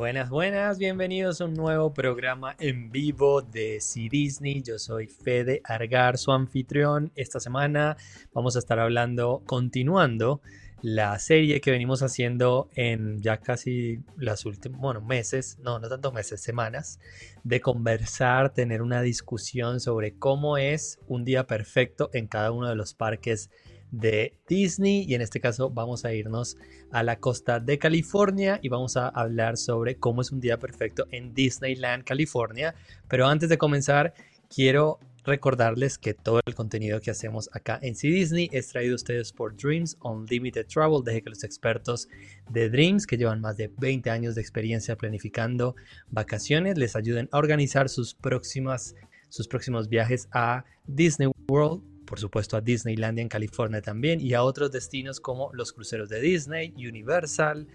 Buenas, buenas, bienvenidos a un nuevo programa en vivo de C Disney. Yo soy Fede Argar, su anfitrión. Esta semana vamos a estar hablando, continuando la serie que venimos haciendo en ya casi las últimas, bueno, meses, no, no tantos meses, semanas, de conversar, tener una discusión sobre cómo es un día perfecto en cada uno de los parques de Disney y en este caso vamos a irnos a la costa de California y vamos a hablar sobre cómo es un día perfecto en Disneyland, California. Pero antes de comenzar, quiero recordarles que todo el contenido que hacemos acá en C Disney es traído a ustedes por Dreams Unlimited Travel. Deje que los expertos de Dreams, que llevan más de 20 años de experiencia planificando vacaciones, les ayuden a organizar sus próximas sus próximos viajes a Disney World por supuesto a Disneylandia en California también y a otros destinos como los cruceros de Disney, Universal,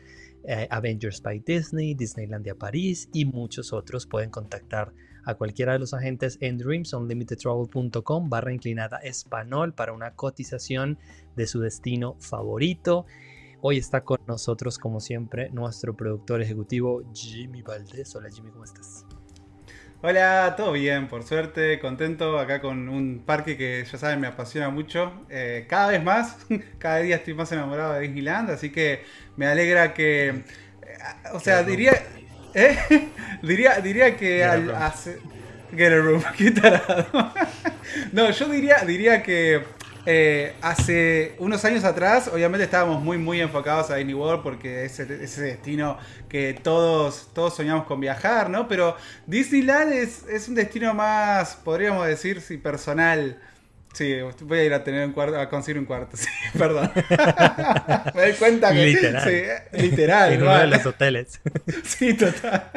eh, Avengers by Disney, Disneylandia París y muchos otros. Pueden contactar a cualquiera de los agentes en dreamsunlimitedtravel.com barra inclinada español para una cotización de su destino favorito. Hoy está con nosotros, como siempre, nuestro productor ejecutivo Jimmy Valdés. Hola Jimmy, ¿cómo estás? Hola, todo bien, por suerte, contento acá con un parque que ya saben me apasiona mucho. Eh, cada vez más, cada día estoy más enamorado de Disneyland, así que me alegra que. Eh, o sea, diría. ¿eh? diría, diría que al. Hace, get a room, qué tarado. no, yo diría, diría que eh, hace unos años atrás, obviamente estábamos muy, muy enfocados a Disney World porque es ese destino que todos, todos soñamos con viajar, ¿no? Pero Disneyland es, un destino más, podríamos decir, sí, personal. Sí, voy a ir a tener un cuarto, a conseguir un cuarto, sí, perdón. Me doy cuenta que. Literal. Sí, literal. en uno de los hoteles. sí, total.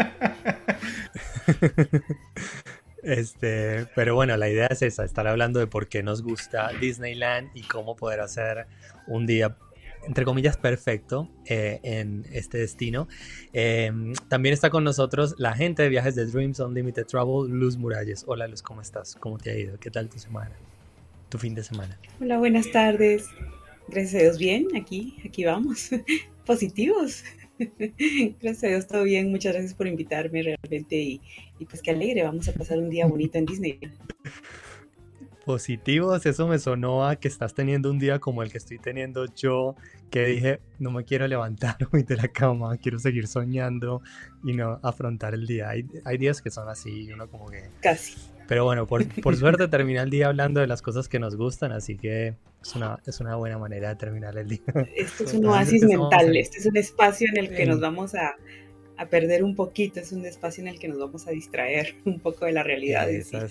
Este, pero bueno, la idea es esa, estar hablando de por qué nos gusta Disneyland y cómo poder hacer un día, entre comillas, perfecto eh, en este destino. Em, también está con nosotros la gente de viajes de Dreams Unlimited Travel, Luz Muralles. Hola Luz, ¿cómo estás? ¿Cómo te ha ido? ¿Qué tal tu semana? Tu fin de semana. Hola, buenas tardes. Gracias a Dios, bien, aquí, aquí vamos. Positivos. Gracias a Dios, todo bien. Muchas gracias por invitarme realmente y, pues qué alegre. Vamos a pasar un día bonito en Disney. Positivos, eso me sonó a que estás teniendo un día como el que estoy teniendo yo, que dije, no me quiero levantar hoy de la cama, quiero seguir soñando y no afrontar el día. Hay, hay días que son así, uno como que... Casi. Pero bueno, por, por suerte termina el día hablando de las cosas que nos gustan, así que es una, es una buena manera de terminar el día. Esto es un oasis mental, este es un espacio en el que nos vamos a, a, perder un poquito, es un espacio en el que nos vamos a distraer un poco de la realidad. Esa,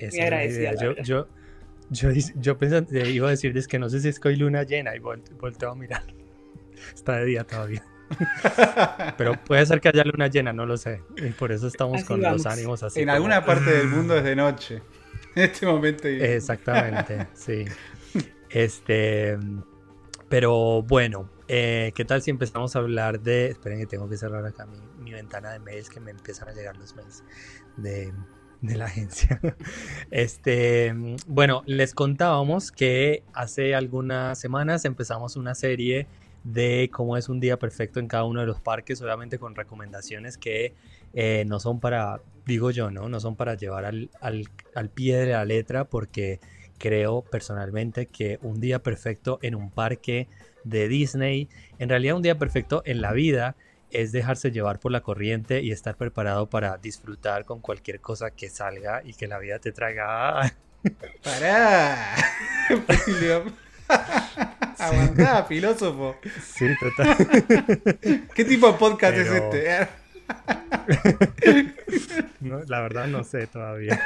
Muy agradecida. Yo, yo, yo, yo, pensé, iba a decir, es que no sé si es que hoy luna llena y volteo a mirar. Está de día todavía. Pero puede ser que haya luna llena, no lo sé. Y por eso estamos con los ánimos así. En alguna parte del mundo es de noche. En este momento. Exactamente, sí. Este, pero bueno, eh, ¿qué tal si empezamos a hablar de... Esperen que tengo que cerrar acá mi, ventana de mails que me empiezan a llegar los mails de, de la agencia. Este, bueno, les contábamos que hace algunas semanas empezamos una serie de cómo es un día perfecto en cada uno de los parques, obviamente con recomendaciones que eh, no son para, digo yo, ¿no? No son para llevar al, al, al pie de la letra porque creo personalmente que un día perfecto en un parque de Disney, en realidad un día perfecto en la vida es dejarse llevar por la corriente y estar preparado para disfrutar con cualquier cosa que salga y que la vida te traiga. ¡Para! Aguantá, filósofo. Sí, total. ¿Qué tipo de podcast es este? la verdad no sé todavía.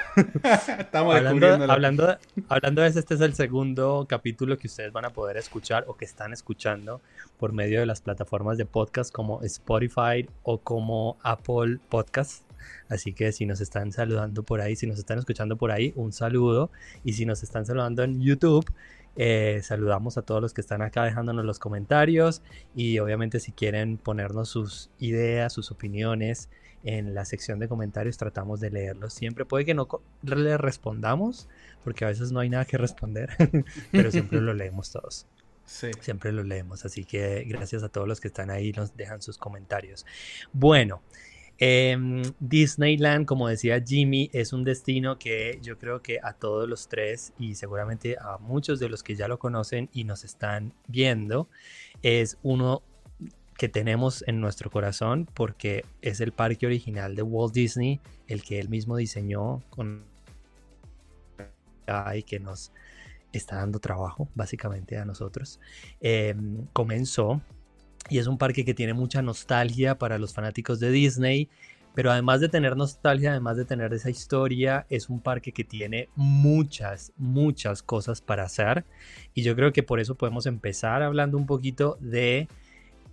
Estamos hablando, hablando, hablando de eso, este es el segundo capítulo que ustedes van a poder escuchar o que están escuchando por medio de las plataformas de podcast como Spotify o como Apple Podcast. Así que si nos están saludando por ahí, si nos están escuchando por ahí, un saludo. Y si nos están saludando en YouTube, eh, saludamos a todos los que están acá dejándonos los comentarios y obviamente si quieren ponernos sus ideas, sus opiniones en la sección de comentarios tratamos de leerlos. Siempre puede que no le respondamos porque a veces no hay nada que responder, pero siempre lo leemos todos. Siempre lo leemos, así que gracias a todos los que están ahí, nos dejan sus comentarios. Bueno, em, Disneyland, como decía Jimmy, es un destino que yo creo que a todos los tres y seguramente a muchos de los que ya lo conocen y nos están viendo, es uno que tenemos en nuestro corazón porque es el parque original de Walt Disney, el que él mismo diseñó con y que nos está dando trabajo básicamente a nosotros. Em, comenzó y es un parque que tiene mucha nostalgia para los fanáticos de Disney, pero además de tener nostalgia, además de tener esa historia, es un parque que tiene muchas, muchas cosas para hacer y yo creo que por eso podemos empezar hablando un poquito de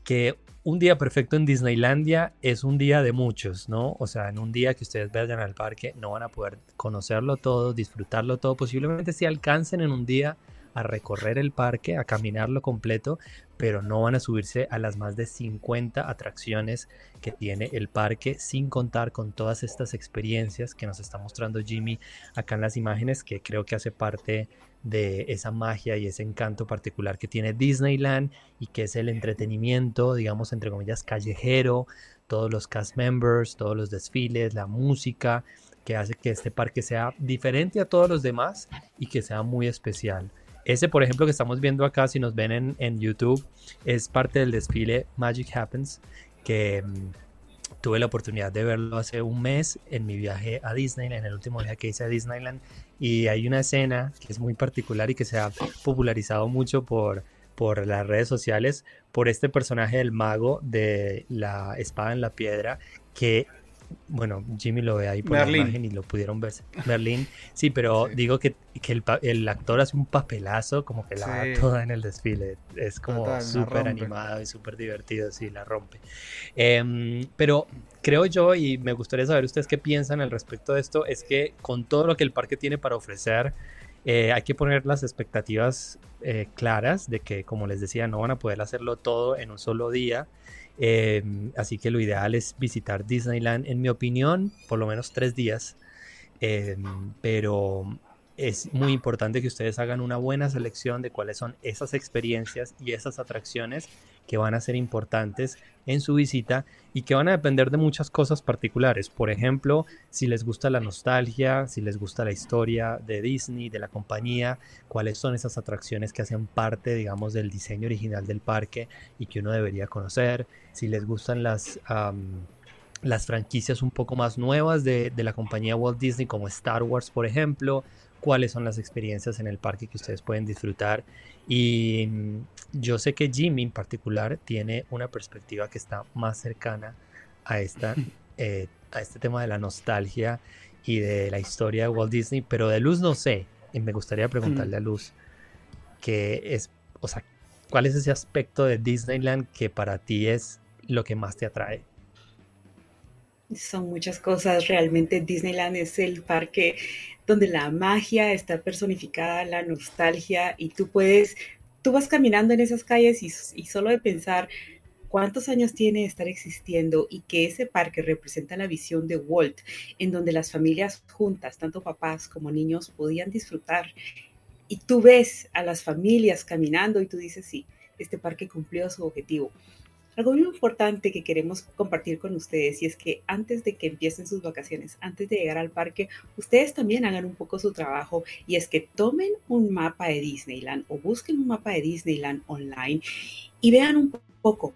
que un día perfecto en Disneylandia es un día de muchos, ¿no? O sea, en un día que ustedes vayan al parque no van a poder conocerlo todo, disfrutarlo todo. Posiblemente si alcancen en un día a recorrer el parque, a caminarlo completo, pero no van a subirse a las más de 50 atracciones que tiene el parque, sin contar con todas estas experiencias que nos está mostrando Jimmy acá en las imágenes, que creo que hace parte de esa magia y ese encanto particular que tiene Disneyland y que es el entretenimiento, digamos, entre comillas, callejero, todos los cast members, todos los desfiles, la música, que hace que este parque sea diferente a todos los demás y que sea muy especial. Ese, por ejemplo, que estamos viendo acá, si nos ven en, YouTube, es parte del desfile Magic Happens, que mm, tuve la oportunidad de verlo hace un mes en mi viaje a Disneyland, en el último viaje que hice a Disneyland. Y hay una escena que es muy particular y que se ha popularizado mucho por, por las redes sociales, por este personaje del mago de la espada en la piedra, que bueno, Jimmy lo ve ahí por la imagen y lo pudieron ver. Merlin, sí, pero digo que, el, actor hace un papelazo como que la da toda en el desfile. Es como súper animado y súper divertido, sí, la rompe. Em, pero creo yo, y me gustaría saber ustedes qué piensan al respecto de esto, es que con todo lo que el parque tiene para ofrecer, eh, hay que poner las expectativas eh, claras de que, como les decía, no van a poder hacerlo todo en un solo día. Em, así que lo ideal es visitar Disneyland, en mi opinión, por lo menos tres días. Em, pero es muy importante que ustedes hagan una buena selección de cuáles son esas experiencias y esas atracciones que van a ser importantes en su visita y que van a depender de muchas cosas particulares. Por ejemplo, si les gusta la nostalgia, si les gusta la historia de Disney, de la compañía, cuáles son esas atracciones que hacen parte, digamos, del diseño original del parque y que uno debería conocer. Si les gustan las... las franquicias un poco más nuevas de, de la compañía Walt Disney como Star Wars por ejemplo cuáles son las experiencias en el parque que ustedes pueden disfrutar. Y mm, yo sé que Jimmy en particular tiene una perspectiva que está más cercana a, esta, eh, a este tema de la nostalgia y de la historia de Walt Disney, pero de Luz no sé. Y me gustaría preguntarle a Luz qué es, o sea, cuál es ese aspecto de Disneyland que para ti es lo que más te atrae. Son muchas cosas. Realmente Disneyland es el parque donde la magia está personificada, la nostalgia, y tú puedes, tú vas caminando en esas calles y, solo de pensar cuántos años tiene estar existiendo y que ese parque representa la visión de Walt, en donde las familias juntas, tanto papás como niños, podían disfrutar. Y tú ves a las familias caminando y tú dices, sí, este parque cumplió su objetivo. Algo muy importante que queremos compartir con ustedes y es que antes de que empiecen sus vacaciones, antes de llegar al parque, ustedes también hagan un poco su trabajo y es que tomen un mapa de Disneyland o busquen un mapa de Disneyland online y vean un poco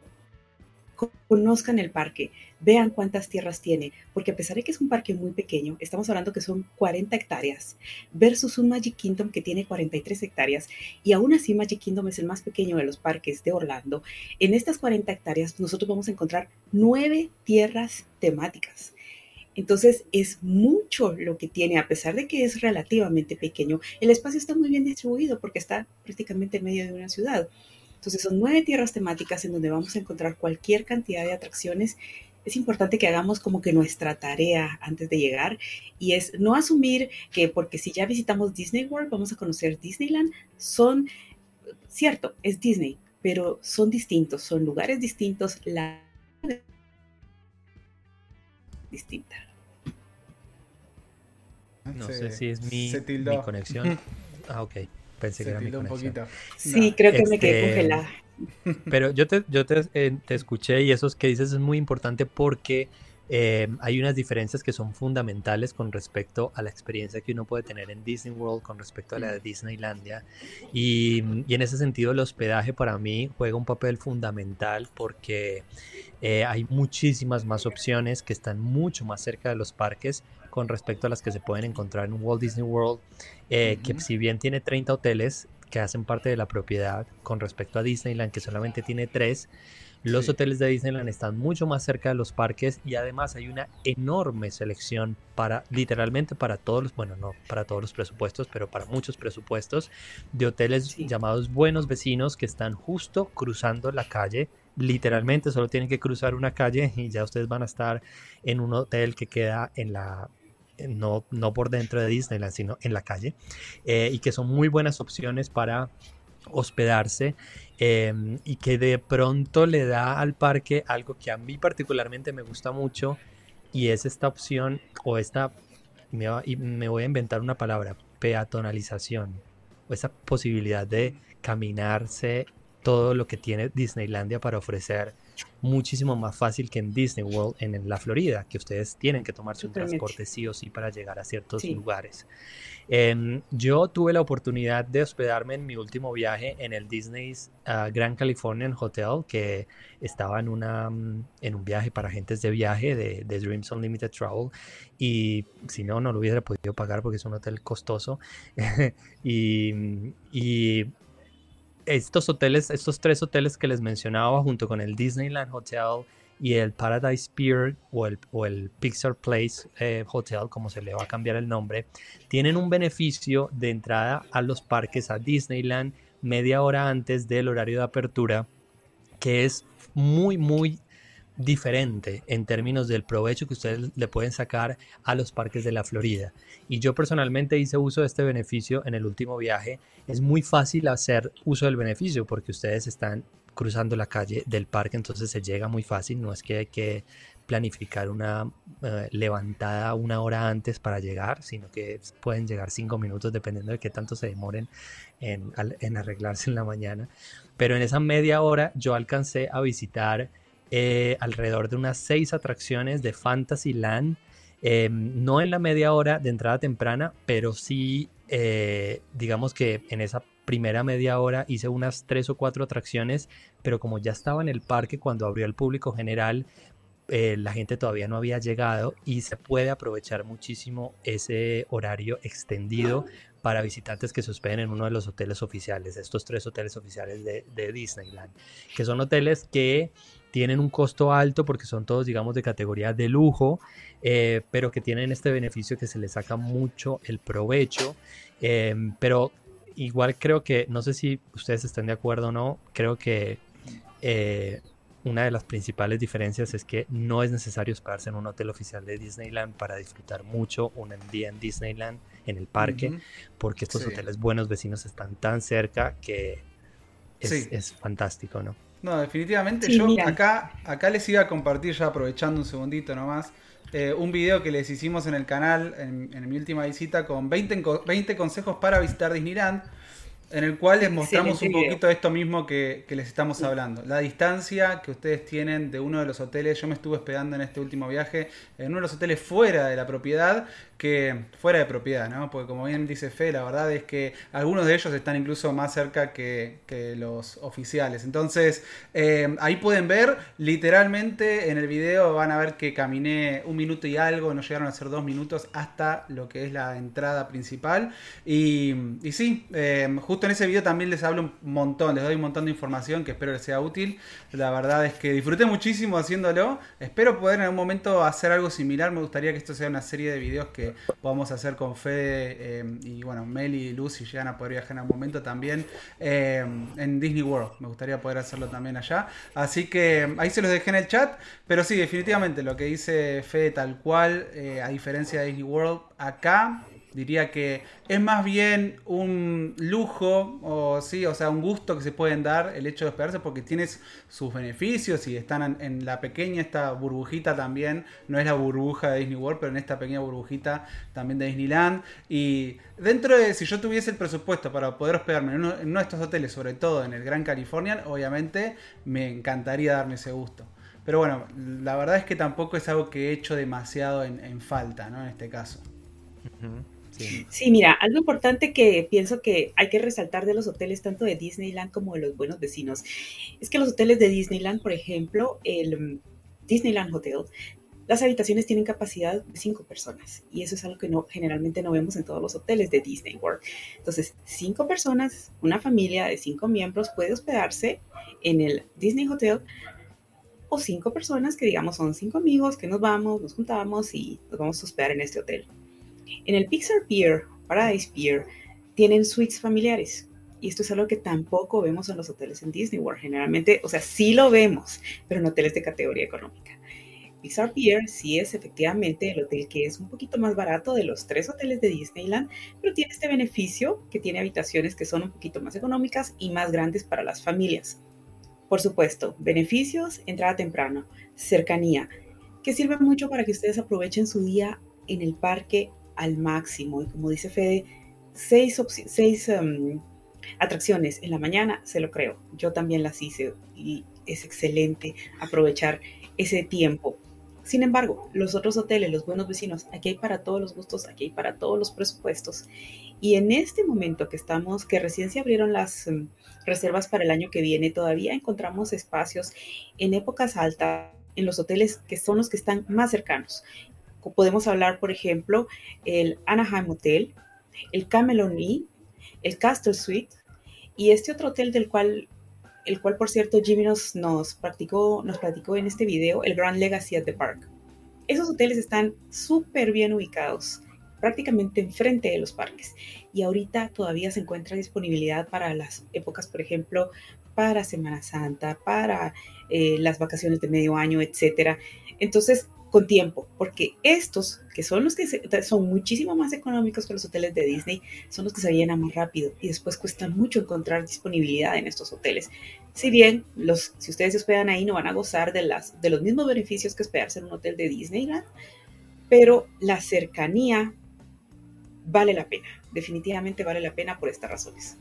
conozcan el parque, vean cuántas tierras tiene, porque a pesar de que es un parque muy pequeño, estamos hablando que son 40 hectáreas versus un Magic Kingdom que tiene 43 hectáreas y aún así Magic Kingdom es el más pequeño de los parques de Orlando. En estas 40 hectáreas nosotros vamos a encontrar nueve tierras temáticas. Entonces es mucho lo que tiene, a pesar de que es relativamente pequeño, el espacio está muy bien distribuido porque está prácticamente en medio de una ciudad. Entonces son nueve tierras temáticas en donde vamos a encontrar cualquier cantidad de atracciones. Es importante que hagamos como que nuestra tarea antes de llegar y es no asumir que porque si ya visitamos Disney World vamos a conocer Disneyland. Son, cierto, es Disney, pero son distintos, son lugares distintos, la distinta. No sé si es mi, mi conexión. Ah, ok. pensé que era mi conexión. Un sí, creo que me quedé este, congelada. Pero yo te, yo te, eh, te escuché y eso que dices es muy importante porque eh, hay unas diferencias que son fundamentales con respecto a la experiencia que uno puede tener en Disney World con respecto a la de Disneylandia. Y, y en ese sentido el hospedaje para mí juega un papel fundamental porque eh, hay muchísimas más opciones que están mucho más cerca de los parques con respecto a las que se pueden encontrar en Walt Disney World, eh, que si bien tiene 30 hoteles que hacen parte de la propiedad con respecto a Disneyland, que solamente tiene 3, los hoteles de Disneyland están mucho más cerca de los parques y además hay una enorme selección para, literalmente para todos los, bueno, no para todos los presupuestos, pero para muchos presupuestos de hoteles llamados buenos vecinos que están justo cruzando la calle. Literalmente solo tienen que cruzar una calle y ya ustedes van a estar en un hotel que queda en la no, no por dentro de Disneyland, sino en la calle, eh, y que son muy buenas opciones para hospedarse em, y que de pronto le da al parque algo que a mí particularmente me gusta mucho y es esta opción o esta, me, me voy a inventar una palabra, peatonalización, o esa posibilidad de caminarse todo lo que tiene Disneylandia para ofrecer muchísimo más fácil que en Disney World en, la Florida, que ustedes tienen que tomarse un transporte sí o sí para llegar a ciertos lugares. Em, yo tuve la oportunidad de hospedarme en mi último viaje en el Disney's ah, Grand Californian Hotel, que estaba en, una, mm, en un viaje para agentes de viaje de, Dreams Unlimited Travel. Y si no, no lo hubiera podido pagar porque es un hotel costoso. y, y estos hoteles, estos tres hoteles que les mencionaba, junto con el Disneyland Hotel y el Paradise Pier o el, Pixar Place eh, Hotel, como se le va a cambiar el nombre, tienen un beneficio de entrada a los parques a Disneyland media hora antes del horario de apertura, que es muy, muy diferente en términos del provecho que ustedes le pueden sacar a los parques de la Florida. Y yo personalmente hice uso de este beneficio en el último viaje. Es muy fácil hacer uso del beneficio porque ustedes están cruzando la calle del parque, entonces se llega muy fácil, no es que hay que planificar una eh, levantada una hora antes para llegar, sino que pueden llegar cinco minutos dependiendo de qué tanto se demoren en, en arreglarse en la mañana. Pero en esa media hora yo alcancé a visitar eh, alrededor de unas seis atracciones de Fantasyland. Eh, no en la media hora de entrada temprana, pero sí, eh, digamos que en esa primera media hora hice unas tres o cuatro atracciones, pero como ya estaba en el parque cuando abrió al público general, la gente todavía no había llegado y se puede aprovechar muchísimo ese horario extendido para visitantes que se hospeden en uno de los hoteles oficiales, estos tres hoteles oficiales de Disneyland, que son hoteles que tienen un costo alto porque son todos, digamos, de categoría de lujo, eh, pero que tienen este beneficio que se les saca mucho el provecho. Em, pero igual creo que, no sé si ustedes están de acuerdo o no, creo que eh, una de las principales diferencias es que no es necesario hospedarse en un hotel oficial de Disneyland para disfrutar mucho un día en Disneyland, en el parque, porque estos hoteles buenos vecinos están tan cerca que es, es fantástico, ¿no? No, definitivamente yo acá, acá les iba a compartir, ya aprovechando un segundito nomás, eh, un video que les hicimos en el canal en, mi última visita con 20, 20 consejos para visitar Disneyland en el cual les mostramos un poquito esto mismo que, les estamos hablando. La distancia que ustedes tienen de uno de los hoteles. Yo me estuve hospedando en este último viaje en uno de los hoteles fuera de la propiedad, que fuera de propiedad, ¿no? Porque como bien dice Fe, la verdad es que algunos de ellos están incluso más cerca que, los oficiales. Entonces, eh, ahí pueden ver, literalmente en el video van a ver que caminé un minuto y algo, no llegaron a ser dos minutos hasta lo que es la entrada principal. Y, sí, eh, justo en ese video también les hablo un montón, les doy un montón de información que espero les sea útil. La verdad es que disfruté muchísimo haciéndolo. Espero poder en algún momento hacer algo similar. Me gustaría que esto sea una serie de videos que podamos hacer con Fede eh, y bueno, Meli y Lucy llegan a poder viajar en algún momento también eh, en Disney World. Me gustaría poder hacerlo también allá. Así que ahí se los dejé en el chat. Pero sí, definitivamente lo que dice Fede tal cual, eh, a diferencia de Disney World, acá Diría que es más bien un lujo o sí, o sea, un gusto que se pueden dar el hecho de hospedarse porque tienes sus beneficios y están en, la pequeña esta burbujita también, no es la burbuja de Disney World, pero en esta pequeña burbujita también de Disneyland y dentro de si yo tuviese el presupuesto para poder hospedarme en uno, de estos hoteles, sobre todo en el Gran California, obviamente me encantaría darme ese gusto. Pero bueno, la verdad es que tampoco es algo que he hecho demasiado en, falta, ¿no? En este caso. Sí. mira, algo importante que pienso que hay que resaltar de los hoteles tanto de Disneyland como de los buenos vecinos es que los hoteles de Disneyland, por ejemplo, el mm, Disneyland Hotel, las habitaciones tienen capacidad de cinco personas y eso es algo que generalmente no vemos en todos los hoteles de Disney World. Entonces, cinco personas, una familia de cinco miembros puede hospedarse en el Disney Hotel o cinco personas que digamos son cinco amigos que nos vamos, nos juntamos y nos vamos a hospedar en este hotel. En el Pixar Pier, Paradise Pier, tienen suites familiares. Y esto es algo que tampoco vemos en los hoteles en Disney World. Generalmente, o sea, sí lo vemos, pero en hoteles de categoría económica. Pixar Pier sí es efectivamente el hotel que es un poquito más barato de los tres hoteles de Disneyland, pero tiene este beneficio que tiene habitaciones que son un poquito más económicas y más grandes para las familias. Por supuesto, beneficios, entrada temprano, cercanía, que sirve mucho para que ustedes aprovechen su día en el parque al máximo. Y como dice Fede, seis, seis em, atracciones en la mañana, se lo creo. Yo también las hice y es excelente aprovechar ese tiempo. Sin embargo, los otros hoteles, los buenos vecinos, aquí hay para todos los gustos, aquí hay para todos los presupuestos. Y en este momento que estamos, que recién se abrieron las em, reservas para el año que viene, todavía encontramos espacios en épocas altas en los hoteles que son los que están más cercanos. Podemos hablar, por ejemplo, el Anaheim Hotel, el Camelon Inn, el Castle Suite y este otro hotel del cual, el cual por cierto Jimmy nos, nos, practicó, nos practicó en este video, el Grand Legacy at the Park. Esos hoteles están súper bien ubicados, prácticamente enfrente de los parques. Y ahorita todavía se encuentra disponibilidad para las épocas, por ejemplo, para Semana Santa, para eh, las vacaciones de medio año, etc. Entonces, con tiempo, porque estos, que son los que son muchísimo más económicos que los hoteles de Disney, son los que se llenan más rápido y después cuesta mucho encontrar disponibilidad en estos hoteles. Si bien los, si ustedes se hospedan ahí no van a gozar de, las, de los mismos beneficios que hospedarse en un hotel de Disneyland, pero la cercanía vale la pena, definitivamente vale la pena por estas razones.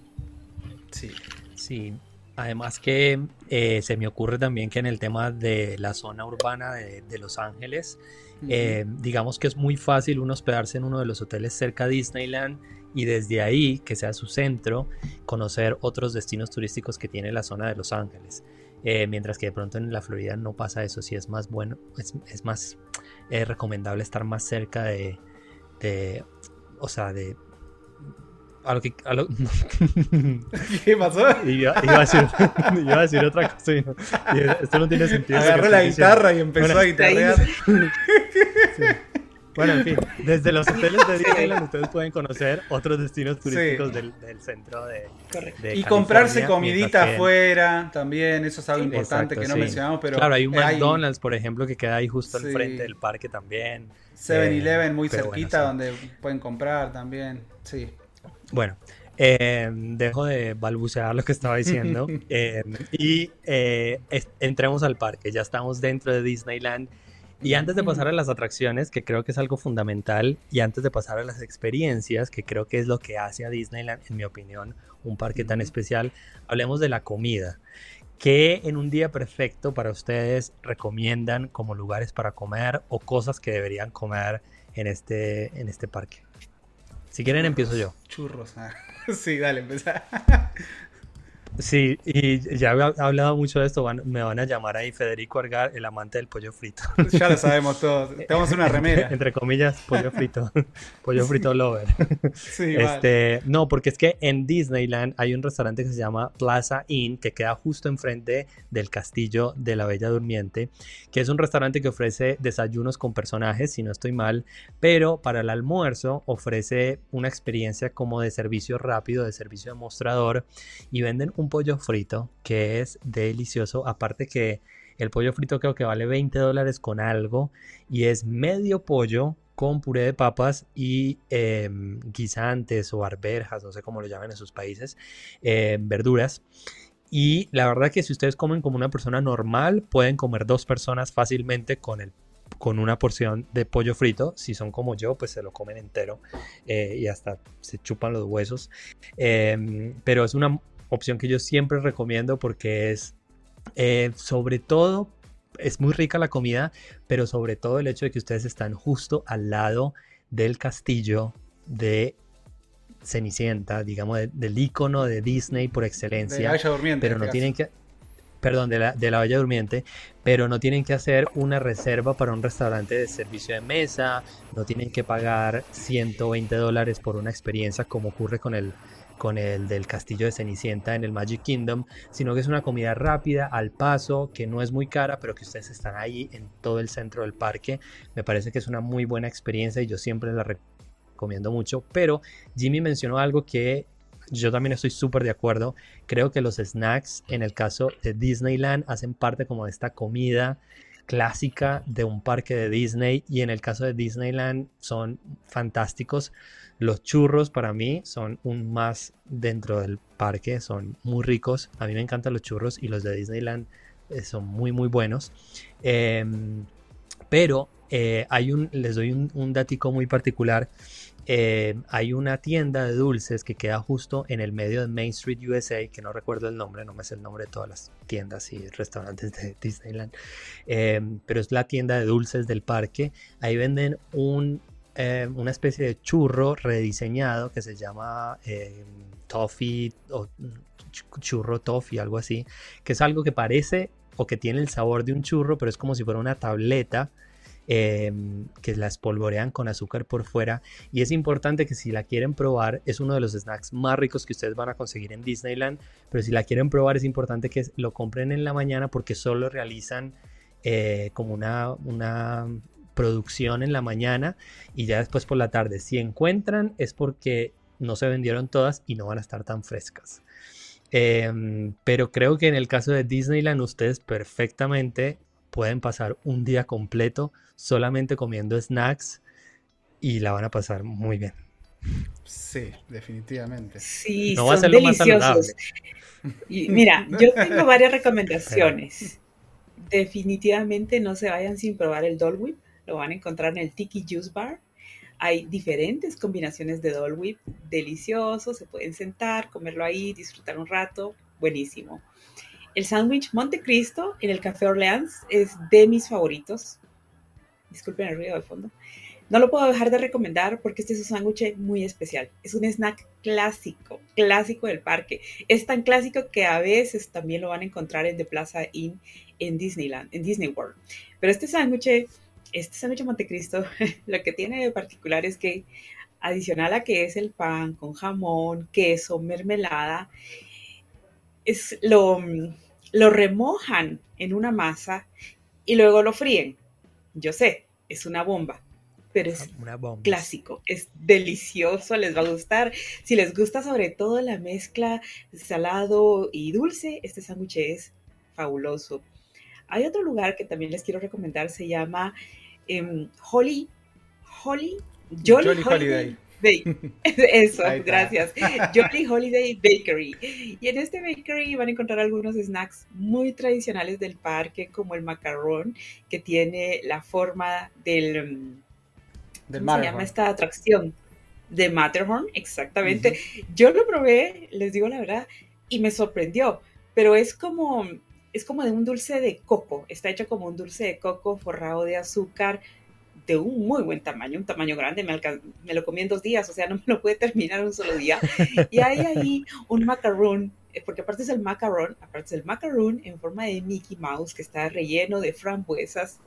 Sí, sí, Además que eh, se me ocurre también que en el tema de la zona urbana de, Los Ángeles, eh, digamos que es muy fácil uno hospedarse en uno de los hoteles cerca de Disneyland y desde ahí, que sea su centro, conocer otros destinos turísticos que tiene la zona de Los Ángeles. Eh, mientras que de pronto en la Florida no pasa eso, si es más bueno, es, más recomendable estar más cerca de, de o sea, de ¿Qué pasó? Iba, a decir, iba, a decir, otra cosa. Y, esto no tiene sentido. Agarró la guitarra y empezó a guitarrear. Bueno, en fin, desde los hoteles de Disneyland ustedes pueden conocer otros destinos turísticos del, centro de, de Y comprarse comidita afuera también, eso es algo importante que no mencionamos, pero... Claro, hay un McDonald's, por ejemplo, que queda ahí justo al frente del parque también. 7-Eleven muy cerquita donde pueden comprar también, sí. Bueno, eh, dejo de balbucear lo que estaba diciendo eh, y eh, entremos al parque. Ya estamos dentro de Disneyland. Y antes de pasar a las atracciones, que creo que es algo fundamental, y antes de pasar a las experiencias, que creo que es lo que hace a Disneyland, en mi opinión, un parque tan especial, hablemos de la comida. ¿Qué en un día perfecto para ustedes recomiendan como lugares para comer o cosas que deberían comer en este, en este parque? Si quieren, empiezo yo. Churros. Ah. Sí, dale, empezá. Sí, y ya he hablado mucho de esto, me van a llamar ahí Federico Argar, el amante del pollo frito. Ya lo sabemos todos, tenemos una remera. Entre comillas, pollo frito, pollo frito lover. Sí, este, No, porque es que en Disneyland hay un restaurante que se llama Plaza Inn, que queda justo enfrente del castillo de la Bella Durmiente, que es un restaurante que ofrece desayunos con personajes, si no estoy mal, pero para el almuerzo ofrece una experiencia como de servicio rápido, de servicio de mostrador, y venden un pollo frito que es delicioso. Aparte que el pollo frito creo que vale 20 dólares con algo y es medio pollo con puré de papas y em, guisantes o arberjas, no sé cómo lo llaman en sus países, em, verduras. Y la verdad que si ustedes comen como una persona normal, pueden comer dos personas fácilmente con el con una porción de pollo frito. Si son como yo, pues se lo comen entero eh, y hasta se chupan los huesos. Em, pero es una opción que yo siempre recomiendo porque es eh, sobre todo, es muy rica la comida, pero sobre todo el hecho de que ustedes están justo al lado del castillo de Cenicienta, digamos, del icono de Disney por excelencia. pero no tienen que perdón, de la, de la Bella Durmiente, pero no tienen que hacer una reserva para un restaurante de servicio de mesa, no tienen que pagar 120 dólares por una experiencia como ocurre con el, con el del castillo de Cenicienta en el Magic Kingdom, sino que es una comida rápida, al paso, que no es muy cara, pero que ustedes están ahí en todo el centro del parque. Me parece que es una muy buena experiencia y yo siempre la recomiendo mucho, pero Jimmy mencionó algo que yo también estoy súper de acuerdo. Creo que los snacks en el caso de Disneyland hacen parte como de esta comida clásica de un parque de Disney y en el caso de Disneyland son fantásticos. Los churros para mí son un más dentro del parque, son muy ricos. A mí me encantan los churros y los de Disneyland eh, son muy muy buenos. Em, pero eh, hay un, les doy un, un datico muy particular eh, hay una tienda de dulces que queda justo en el medio de Main Street USA, que no recuerdo el nombre, no me sé el nombre de todas las tiendas y restaurantes de Disneyland, eh, pero es la tienda de dulces del parque. Ahí venden eh, una especie de churro rediseñado que se llama toffee o churro toffee, algo así, que es algo que parece o que tiene el sabor de un churro, pero es como si fuera una tableta Em, que la espolvorean con azúcar por fuera. Y es importante que si la quieren probar, es uno de los snacks más ricos que ustedes van a conseguir en Disneyland. Pero si la quieren probar, es importante que lo compren en la mañana porque solo realizan eh, como una, una producción en la mañana y ya después por la tarde. Si encuentran, es porque no se vendieron todas y no van a estar tan frescas. Em, pero creo que en el caso de Disneyland ustedes perfectamente pueden pasar un día completo solamente comiendo snacks y la van a pasar muy bien. Sí, definitivamente. Sí, son deliciosos. Y mira, yo tengo varias recomendaciones. Definitivamente no se vayan sin probar el Dole Whip. Lo van a encontrar en el Tiki Juice Bar. Hay diferentes combinaciones de Dole Whip, deliciosos, se pueden sentar, comerlo ahí, disfrutar un rato, buenísimo. El sándwich Montecristo en el Café Orleans es de mis favoritos. Disculpen el ruido de fondo. No lo puedo dejar de recomendar porque este es un sándwich muy especial. Es un snack clásico, clásico del parque. Es tan clásico que a veces también lo van a encontrar en The Plaza Inn en Disneyland, en Disney World. Pero este sándwich, este sándwich Montecristo, lo que tiene de particular es que adicional a que es el pan con jamón, queso, mermelada, es lo lo remojan en una masa y luego lo fríen. Yo sé, es una bomba, pero es clásico, es delicioso, les va a gustar. Si les gusta sobre todo la mezcla salado y dulce, este sándwich es fabuloso. Hay otro lugar que también les quiero recomendar, se llama em, Holly, Holly, Jolly, Holiday. Eso, gracias. Jolly Holiday Bakery. Y en este bakery van a encontrar algunos snacks muy tradicionales del parque, como el macarrón, que tiene la forma del... Mm, ¿Cómo se llama esta atracción? De Matterhorn, exactamente. Yo lo probé, les digo la verdad, y me sorprendió, pero es como, es como de un dulce de coco, está hecho como un dulce de coco forrado de azúcar, de un muy buen tamaño, un tamaño grande, me, lo comí en dos días, o sea, no me lo pude terminar en un solo día. Y hay ahí un macaron, eh, porque aparte es el macaron, aparte es el macaron en forma de Mickey Mouse que está relleno de frambuesas.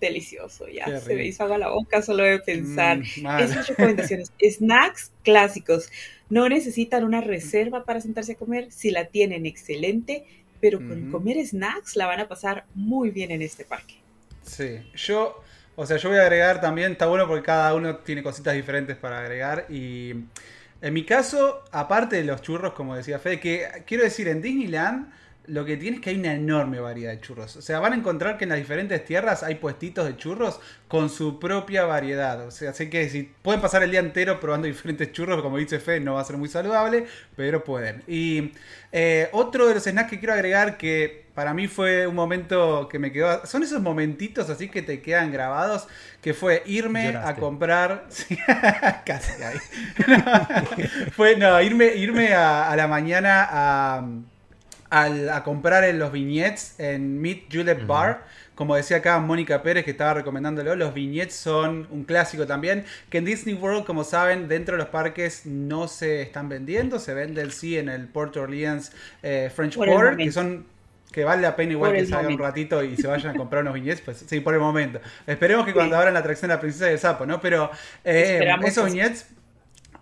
Delicioso, ya se me hizo agua la boca solo de pensar. Mm, Esas recomendaciones, snacks clásicos, no necesitan una reserva para sentarse a comer, si la tienen excelente, pero con comer snacks la van a pasar muy bien en este parque. Sí, yo o sea, yo voy a agregar también, está bueno porque cada uno tiene cositas diferentes para agregar. Y en mi caso, aparte de los churros, como decía Fede, que quiero decir, en Disneyland lo que tiene es que hay una enorme variedad de churros. O sea, van a encontrar que en las diferentes tierras hay puestitos de churros con su propia variedad. O sea, así que si pueden pasar el día entero probando diferentes churros, como dice Fe, no va a ser muy saludable, pero pueden. Y eh, otro de los snacks que quiero agregar que para mí fue un momento que me quedó. Son esos momentitos así que te quedan grabados. Que fue irme a comprar. casi ahí. fue, no, irme, irme a, la mañana a, a, comprar en los vignettes en Meet Julep Bar. Como decía acá Mónica Pérez, que estaba recomendándolo, los vignettes son un clásico también. Que en Disney World, como saben, dentro de los parques no se están vendiendo. Se venden sí en el Port Orleans eh, French Quarter, que son que vale la pena igual que salga un ratito y se vayan a comprar unos viñetes, pues sí, por el momento. Esperemos que cuando abran la atracción de la princesa del sapo, ¿no? Pero eh, esos viñetes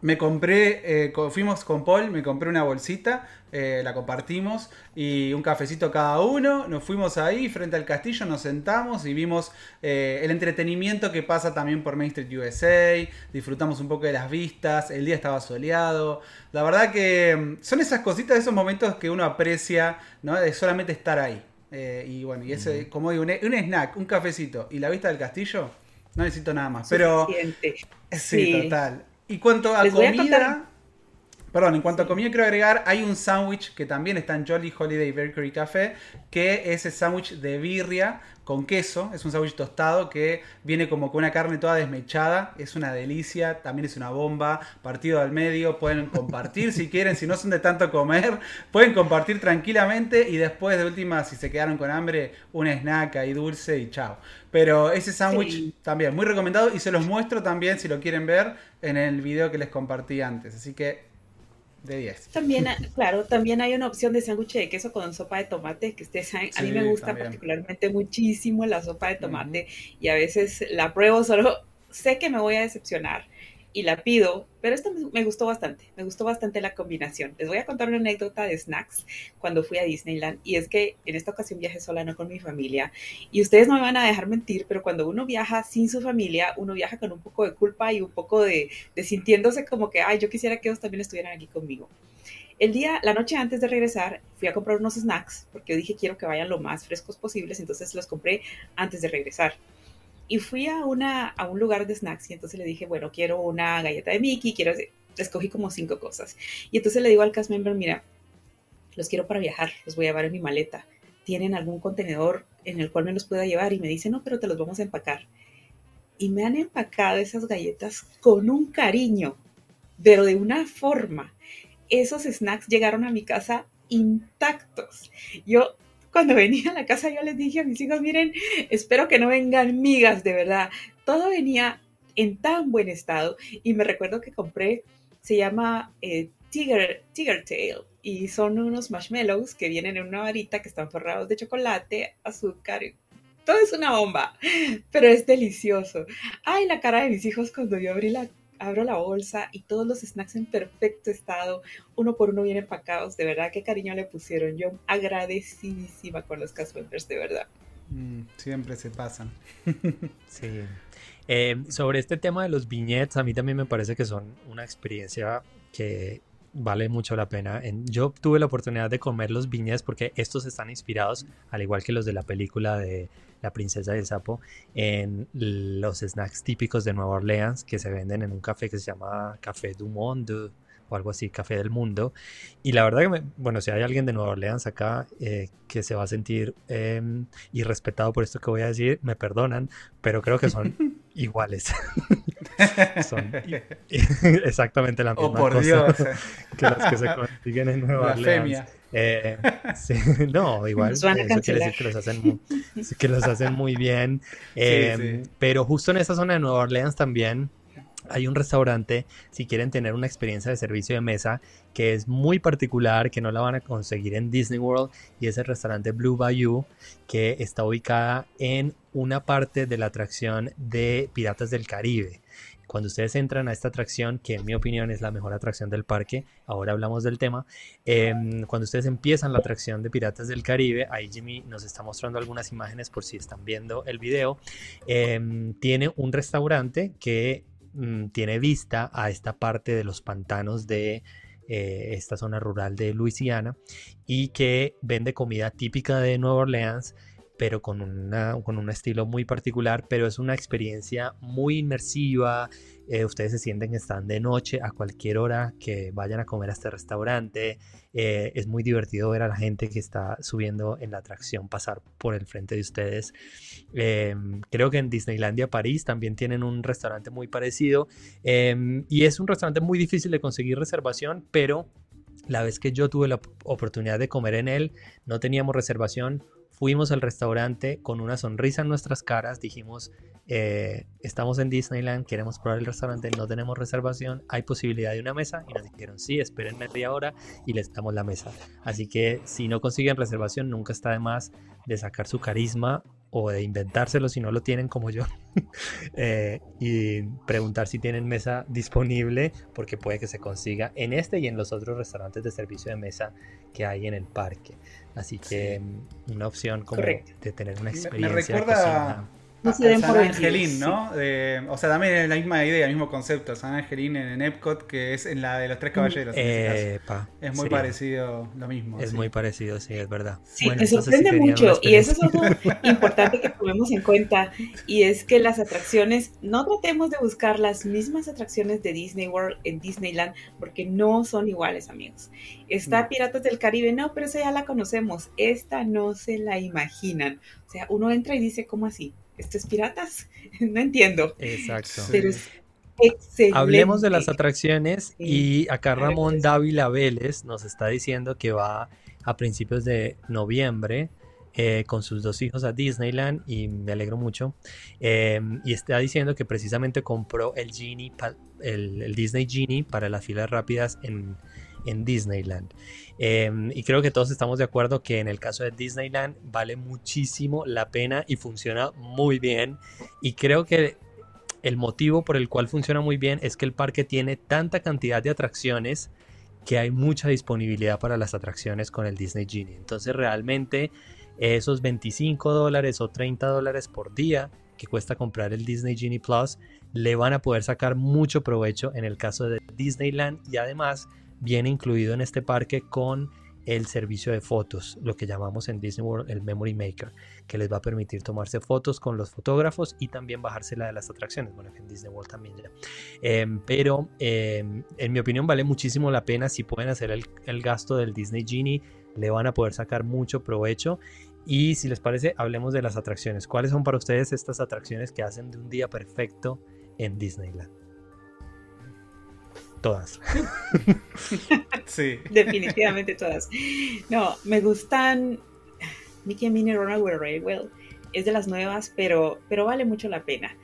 me compré, eh, fuimos con Paul, me compré una bolsita, eh, la compartimos y un cafecito cada uno. Nos fuimos ahí frente al castillo, nos sentamos y vimos eh, el entretenimiento que pasa también por Main Street USA. Disfrutamos un poco de las vistas, el día estaba soleado. La verdad que mm, son esas cositas, esos momentos que uno aprecia, ¿no? De solamente estar ahí. y bueno, y ese, como digo, un, un snack, un cafecito y la vista del castillo. No necesito nada más. Pero. Sí, total. Y cuanto a comida. Perdón, en cuanto a comida quiero agregar, hay un sándwich que también está en Jolly Holiday Bakery Café, que es el sándwich de birria con queso, es un sándwich tostado que viene como con una carne toda desmechada, es una delicia, también es una bomba, partido al medio, pueden compartir si quieren, si no son de tanto comer, pueden compartir tranquilamente y después de última, si se quedaron con hambre, un snack ahí dulce y chao. Pero ese sándwich también muy recomendado y se los muestro también si lo quieren ver en el video que les compartí antes. Así que de 10. También, claro, también hay una opción de sándwich de queso con sopa de tomate, que ustedes saben, a mí me gusta particularmente muchísimo la sopa de tomate y a veces la pruebo solo, sé que me voy a decepcionar, y la pido, pero esta me gustó bastante, me gustó bastante la combinación. Les voy a contar una anécdota de snacks cuando fui a Disneyland y es que en esta ocasión viajé sola, no con mi familia, y ustedes no me van a dejar mentir, pero cuando uno viaja sin su familia, uno viaja con un poco de culpa y un poco de, de sintiéndose como que, ay, yo quisiera que ellos también estuvieran aquí conmigo. El día, la noche antes de regresar, fui a comprar unos snacks porque yo dije quiero que vayan lo más frescos posibles, entonces los compré antes de regresar. Y fui a, una, a un lugar de snacks y entonces le dije, bueno, quiero una galleta de Mickey, quiero, escogí como cinco cosas. Y entonces le digo al cast member, mira, los quiero para viajar, los voy a llevar en mi maleta. ¿Tienen algún contenedor en el cual me los pueda llevar? Y me dice, no, pero te los vamos a empacar. Y me han empacado esas galletas con un cariño, pero de una forma. Esos snacks llegaron a mi casa intactos. Yo cuando venía a la casa yo les dije a mis hijos, miren, espero que no vengan migas, de verdad. Todo venía en tan buen estado y me recuerdo que compré, se llama eh, Tiger, Tiger Tail y son unos marshmallows que vienen en una varita que están forrados de chocolate, azúcar, todo es una bomba, pero es delicioso. Ay, la cara de mis hijos cuando yo abrí la abro la bolsa y todos los snacks en perfecto estado, uno por uno bien empacados. De verdad, qué cariño le pusieron. Yo agradecidísima con los cast de verdad. Mm, siempre se pasan. sí. Eh, sobre este tema de los viñetes, a mí también me parece que son una experiencia que vale mucho la pena. yo tuve la oportunidad de comer los viñetes porque estos están inspirados, al igual que los de la película de la princesa del sapo, en los snacks típicos de Nueva Orleans que se venden en un café que se llama Café du Monde o algo así, Café del Mundo. Y la verdad que, bueno, si hay alguien de Nueva Orleans acá eh, que se va a sentir eh, irrespetado por esto que voy a decir, me perdonan, pero creo que son iguales. son exactamente la misma oh, cosa que las que se consiguen en Nueva Orleans. Eh, no, igual. Eso quiere decir que los hacen muy, que los hacen muy bien. Eh, pero justo en esa zona de Nueva Orleans también hay un restaurante, si quieren tener una experiencia de servicio de mesa, que es muy particular, que no la van a conseguir en Disney World, y es el restaurante Blue Bayou, que está ubicada en una parte de la atracción de Piratas del Caribe. Cuando ustedes entran a esta atracción, que en mi opinión es la mejor atracción del parque, ahora hablamos del tema, em, cuando ustedes empiezan la atracción de Piratas del Caribe, ahí Jimmy nos está mostrando algunas imágenes por si están viendo el video, em, tiene un restaurante que mm, tiene vista a esta parte de los pantanos de eh, esta zona rural de Luisiana, y que vende comida típica de Nueva Orleans, pero con, una, con un estilo muy particular, pero es una experiencia muy inmersiva. Eh, ustedes se sienten que están de noche a cualquier hora que vayan a comer a este restaurante. Eh, es muy divertido ver a la gente que está subiendo en la atracción pasar por el frente de ustedes. Em, creo que en Disneylandia París también tienen un restaurante muy parecido em, y es un restaurante muy difícil de conseguir reservación, pero la vez que yo tuve la oportunidad de comer en él, no teníamos reservación Fuimos al restaurante con una sonrisa en nuestras caras, dijimos, eh, estamos en Disneyland, queremos probar el restaurante, no tenemos reservación, hay posibilidad de una mesa y nos dijeron, sí, esperen media hora y les damos la mesa. Así que si no consiguen reservación, nunca está de más de sacar su carisma o de inventárselo si no lo tienen como yo eh, y preguntar si tienen mesa disponible porque puede que se consiga en este y en los otros restaurantes de servicio de mesa que hay en el parque. Así que mm, una opción como de tener una experiencia me, recuerda no San Angelín, ¿no? o sea, también es la misma idea, el mismo concepto. San Angelín en, Epcot, que es en la de los tres caballeros. es muy parecido lo mismo. Es muy parecido, sí, es verdad. Sí, me sorprende mucho. Y eso es algo importante que tomemos en cuenta. Y es que las atracciones, no tratemos de buscar las mismas atracciones de Disney World en Disneyland, porque no son iguales, amigos. Está Piratas del Caribe, no, pero esa ya la conocemos. Esta no se la imaginan. O sea, uno entra y dice, ¿cómo así? ¿Esto es piratas? no entiendo. Exacto. Pero es excelente. Hablemos de las atracciones y acá Ramón Dávila Vélez nos está diciendo que va a principios de noviembre eh, con sus dos hijos a Disneyland y me alegro mucho. Em, y está diciendo que precisamente compró el Genie, el, el Disney Genie para las filas rápidas en en Disneyland. Em, y creo que todos estamos de acuerdo que en el caso de Disneyland vale muchísimo la pena y funciona muy bien. Y creo que el motivo por el cual funciona muy bien es que el parque tiene tanta cantidad de atracciones que hay mucha disponibilidad para las atracciones con el Disney Genie. Entonces realmente esos 25 dólares o 30 dólares por día que cuesta comprar el Disney Genie Plus le van a poder sacar mucho provecho en el caso de Disneyland y además viene incluido en este parque con el servicio de fotos, lo que llamamos en Disney World el Memory Maker, que les va a permitir tomarse fotos con los fotógrafos y también bajársela de las atracciones. Bueno, en Disney World también ya. Em, pero em, en mi opinión vale muchísimo la pena si pueden hacer el, el gasto del Disney Genie, le van a poder sacar mucho provecho. Y si les parece, hablemos de las atracciones. ¿Cuáles son para ustedes estas atracciones que hacen de un día perfecto en Disneyland? Todas. sí. Definitivamente todas. No, me gustan Mickey and Minnie Runaway Railway. Es de las nuevas, pero, pero vale mucho la pena.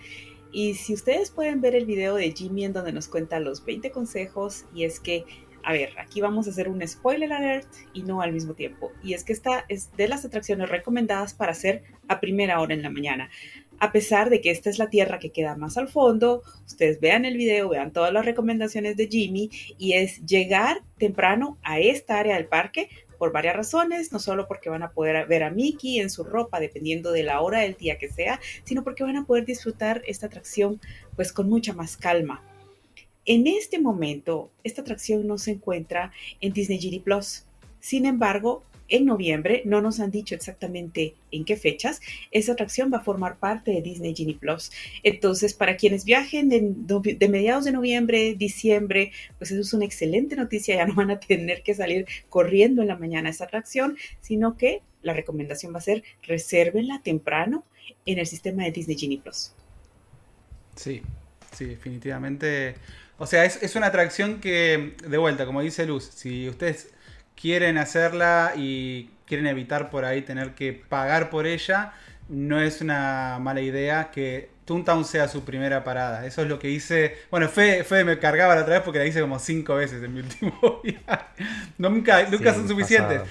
Y si ustedes pueden ver el video de Jimmy en donde nos cuenta los 20 consejos, y es que, a ver, aquí vamos a hacer un spoiler alert y no al mismo tiempo. Y es que esta es de las atracciones recomendadas para hacer a primera hora en la mañana a pesar de que esta es la tierra que queda más al fondo, ustedes vean el video, vean todas las recomendaciones de Jimmy y es llegar temprano a esta área del parque por varias razones, no solo porque van a poder ver a Mickey en su ropa dependiendo de la hora del día que sea, sino porque van a poder disfrutar esta atracción pues con mucha más calma. En este momento, esta atracción no se encuentra en Disney Genie Plus. Sin embargo, en noviembre, no nos han dicho exactamente en qué fechas, esa atracción va a formar parte de Disney Genie Plus. Entonces, para quienes viajen de, mediados de noviembre, diciembre, pues eso es una excelente noticia, ya no van a tener que salir corriendo en la mañana a esa atracción, sino que la recomendación va a ser resérvenla temprano en el sistema de Disney Genie Plus. Sí, sí, definitivamente. O sea, es, es una atracción que, de vuelta, como dice Luz, si ustedes quieren hacerla y quieren evitar por ahí tener que pagar por ella, no es una mala idea que Toontown sea su primera parada. Eso es lo que hice. Bueno, Fede, me cargaba la otra vez porque la hice como cinco veces en mi último viaje. Nunca, nunca son suficientes.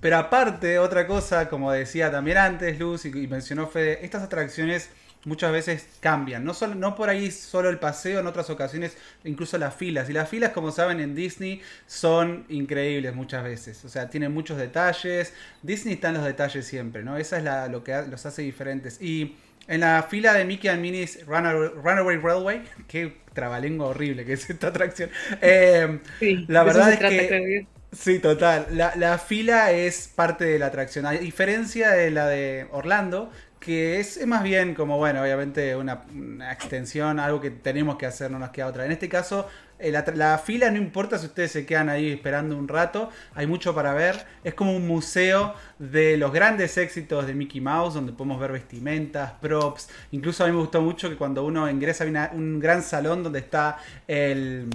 Pero aparte, otra cosa, como decía también antes Luz y, y mencionó Fede, estas atracciones muchas veces cambian. No, solo, no por ahí solo el paseo, en otras ocasiones incluso las filas. Y las filas, como saben, en Disney son increíbles muchas veces. O sea, tienen muchos detalles. Disney está en los detalles siempre, ¿no? Esa es la, lo que los hace diferentes. Y en la fila de Mickey and Minnie's Runaway, Railway, qué trabalengua horrible que es esta atracción. Eh, la verdad es que... Sí, total. La, la, fila es parte de la atracción. A diferencia de la de Orlando, que es, más bien como, bueno, obviamente una, extensión, algo que tenemos que hacer, no nos queda otra. En este caso, eh, la, fila no importa si ustedes se quedan ahí esperando un rato, hay mucho para ver. Es como un museo de los grandes éxitos de Mickey Mouse, donde podemos ver vestimentas, props. Incluso a mí me gustó mucho que cuando uno ingresa hay un gran salón donde está el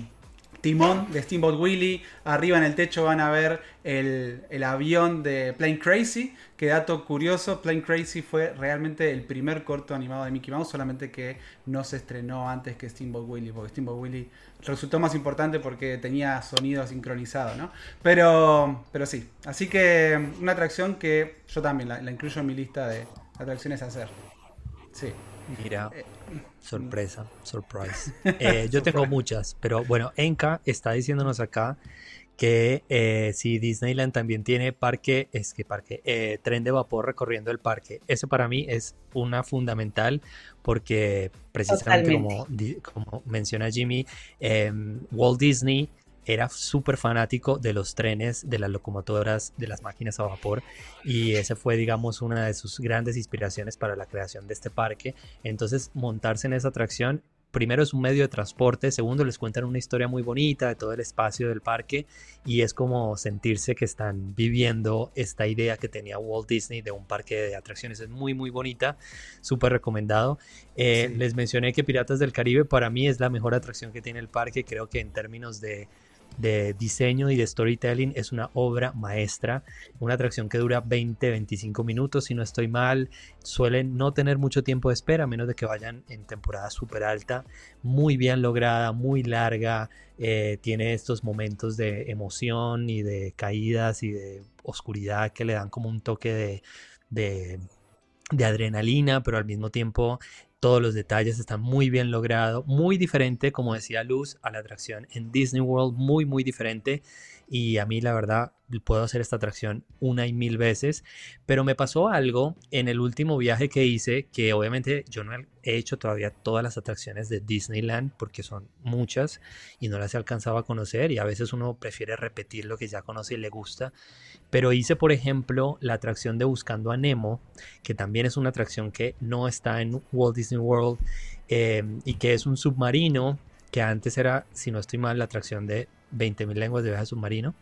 timón de Steamboat Willie. Arriba en el techo van a ver el, avión de Plane Crazy. Que dato curioso, Plane Crazy fue realmente el primer corto animado de Mickey Mouse, solamente que no se estrenó antes que Steamboat Willie, porque Steamboat Willie resultó más importante porque tenía sonido sincronizado, ¿no? Pero, pero sí, así que una atracción que yo también la, incluyo en mi lista de atracciones a hacer. Sí. Mira, eh, sorpresa, surprise. Eh, yo tengo muchas, pero bueno, Enka está diciéndonos acá que eh, si Disneyland también tiene parque, es que parque, eh, tren de vapor recorriendo el parque. Eso para mí es una fundamental porque precisamente como, como, menciona Jimmy, em, Walt Disney era súper fanático de los trenes, de las locomotoras, de las máquinas a vapor y ese fue, digamos, una de sus grandes inspiraciones para la creación de este parque. Entonces, montarse en esa atracción, primero es un medio de transporte, segundo les cuentan una historia muy bonita de todo el espacio del parque y es como sentirse que están viviendo esta idea que tenía Walt Disney de un parque de atracciones. Es muy, muy bonita, súper recomendado. Eh, les mencioné que Piratas del Caribe para mí es la mejor atracción que tiene el parque, creo que en términos de de diseño y de storytelling es una obra maestra, una atracción que dura 20-25 minutos si no estoy mal, suelen no tener mucho tiempo de espera a menos de que vayan en temporada súper alta, muy bien lograda, muy larga, eh, tiene estos momentos de emoción y de caídas y de oscuridad que le dan como un toque de, de de adrenalina, pero al mismo tiempo todos los detalles están muy bien logrados, muy diferente, como decía Luz, a la atracción en Disney World, muy, muy diferente. Y a mí, la verdad, puedo hacer esta atracción una y mil veces. Pero me pasó algo en el último viaje que hice, que obviamente yo no he hecho todavía todas las atracciones de Disneyland, porque son muchas y no las he alcanzado a conocer. Y a veces uno prefiere repetir lo que ya conoce y le gusta. Pero hice, por ejemplo, la atracción de Buscando a Nemo, que también es una atracción que no está en Walt Disney World em, y que es un submarino que antes era, si no estoy mal, la atracción de 20.000 lenguas de viaje submarino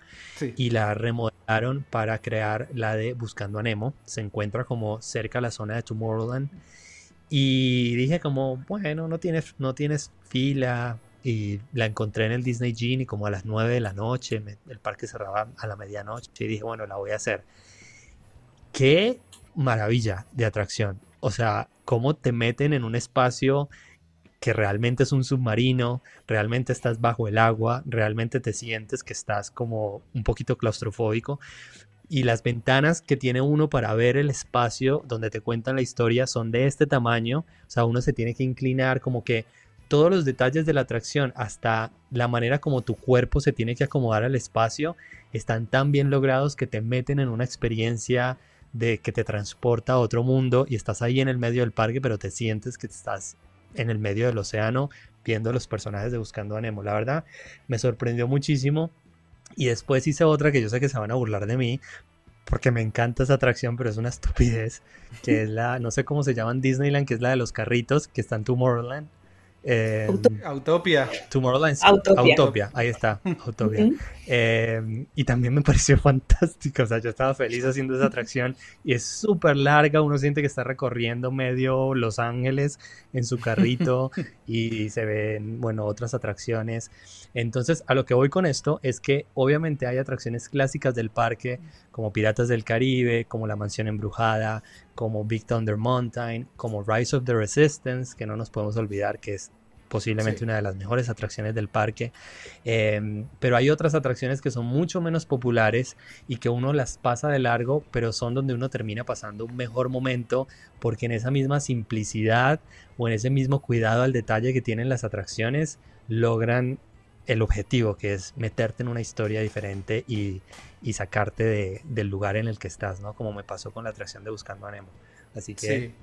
y la remodelaron para crear la de Buscando a Nemo. Se encuentra como cerca a la zona de Tomorrowland y dije como, bueno, no tienes, no tienes fila, y la encontré en el Disney Genie como a las 9 de la noche, el parque cerraba a la medianoche y dije, bueno, la voy a hacer. Qué maravilla de atracción. O sea, cómo te meten en un espacio que realmente es un submarino, realmente estás bajo el agua, realmente te sientes que estás como un poquito claustrofóbico. Y las ventanas que tiene uno para ver el espacio donde te cuentan la historia son de este tamaño. O sea, uno se tiene que inclinar como que todos los detalles de la atracción, hasta la manera como tu cuerpo se tiene que acomodar al espacio, están tan bien logrados que te meten en una experiencia de que te transporta a otro mundo y estás ahí en el medio del parque, pero te sientes que estás en el medio del océano viendo los personajes de Buscando a Nemo. La verdad, me sorprendió muchísimo. Y después hice otra que yo sé que se van a burlar de mí, porque me encanta esa atracción, pero es una estupidez, que es la, no sé cómo se llama en Disneyland, que es la de los carritos, que está en Tomorrowland. Eh, Autopia. Tomorrowland. Autopia. Ahí está. Autopia. Em, y también me pareció fantástico. O sea, yo estaba feliz haciendo esa atracción y es súper larga. Uno siente que está recorriendo medio Los Ángeles en su carrito y se ven, bueno, otras atracciones. Entonces, a lo que voy con esto es que obviamente hay atracciones clásicas del parque como Piratas del Caribe, como La Mansión Embrujada, como Big Thunder Mountain, como Rise of the Resistance, que no nos podemos olvidar que es posiblemente una de las mejores atracciones del parque. Em, pero hay otras atracciones que son mucho menos populares y que uno las pasa de largo, pero son donde uno termina pasando un mejor momento porque en esa misma simplicidad o en ese mismo cuidado al detalle que tienen las atracciones logran el objetivo, que es meterte en una historia diferente y, sacarte del lugar en el que estás, ¿no? Como me pasó con la atracción de Buscando a Nemo. Así que...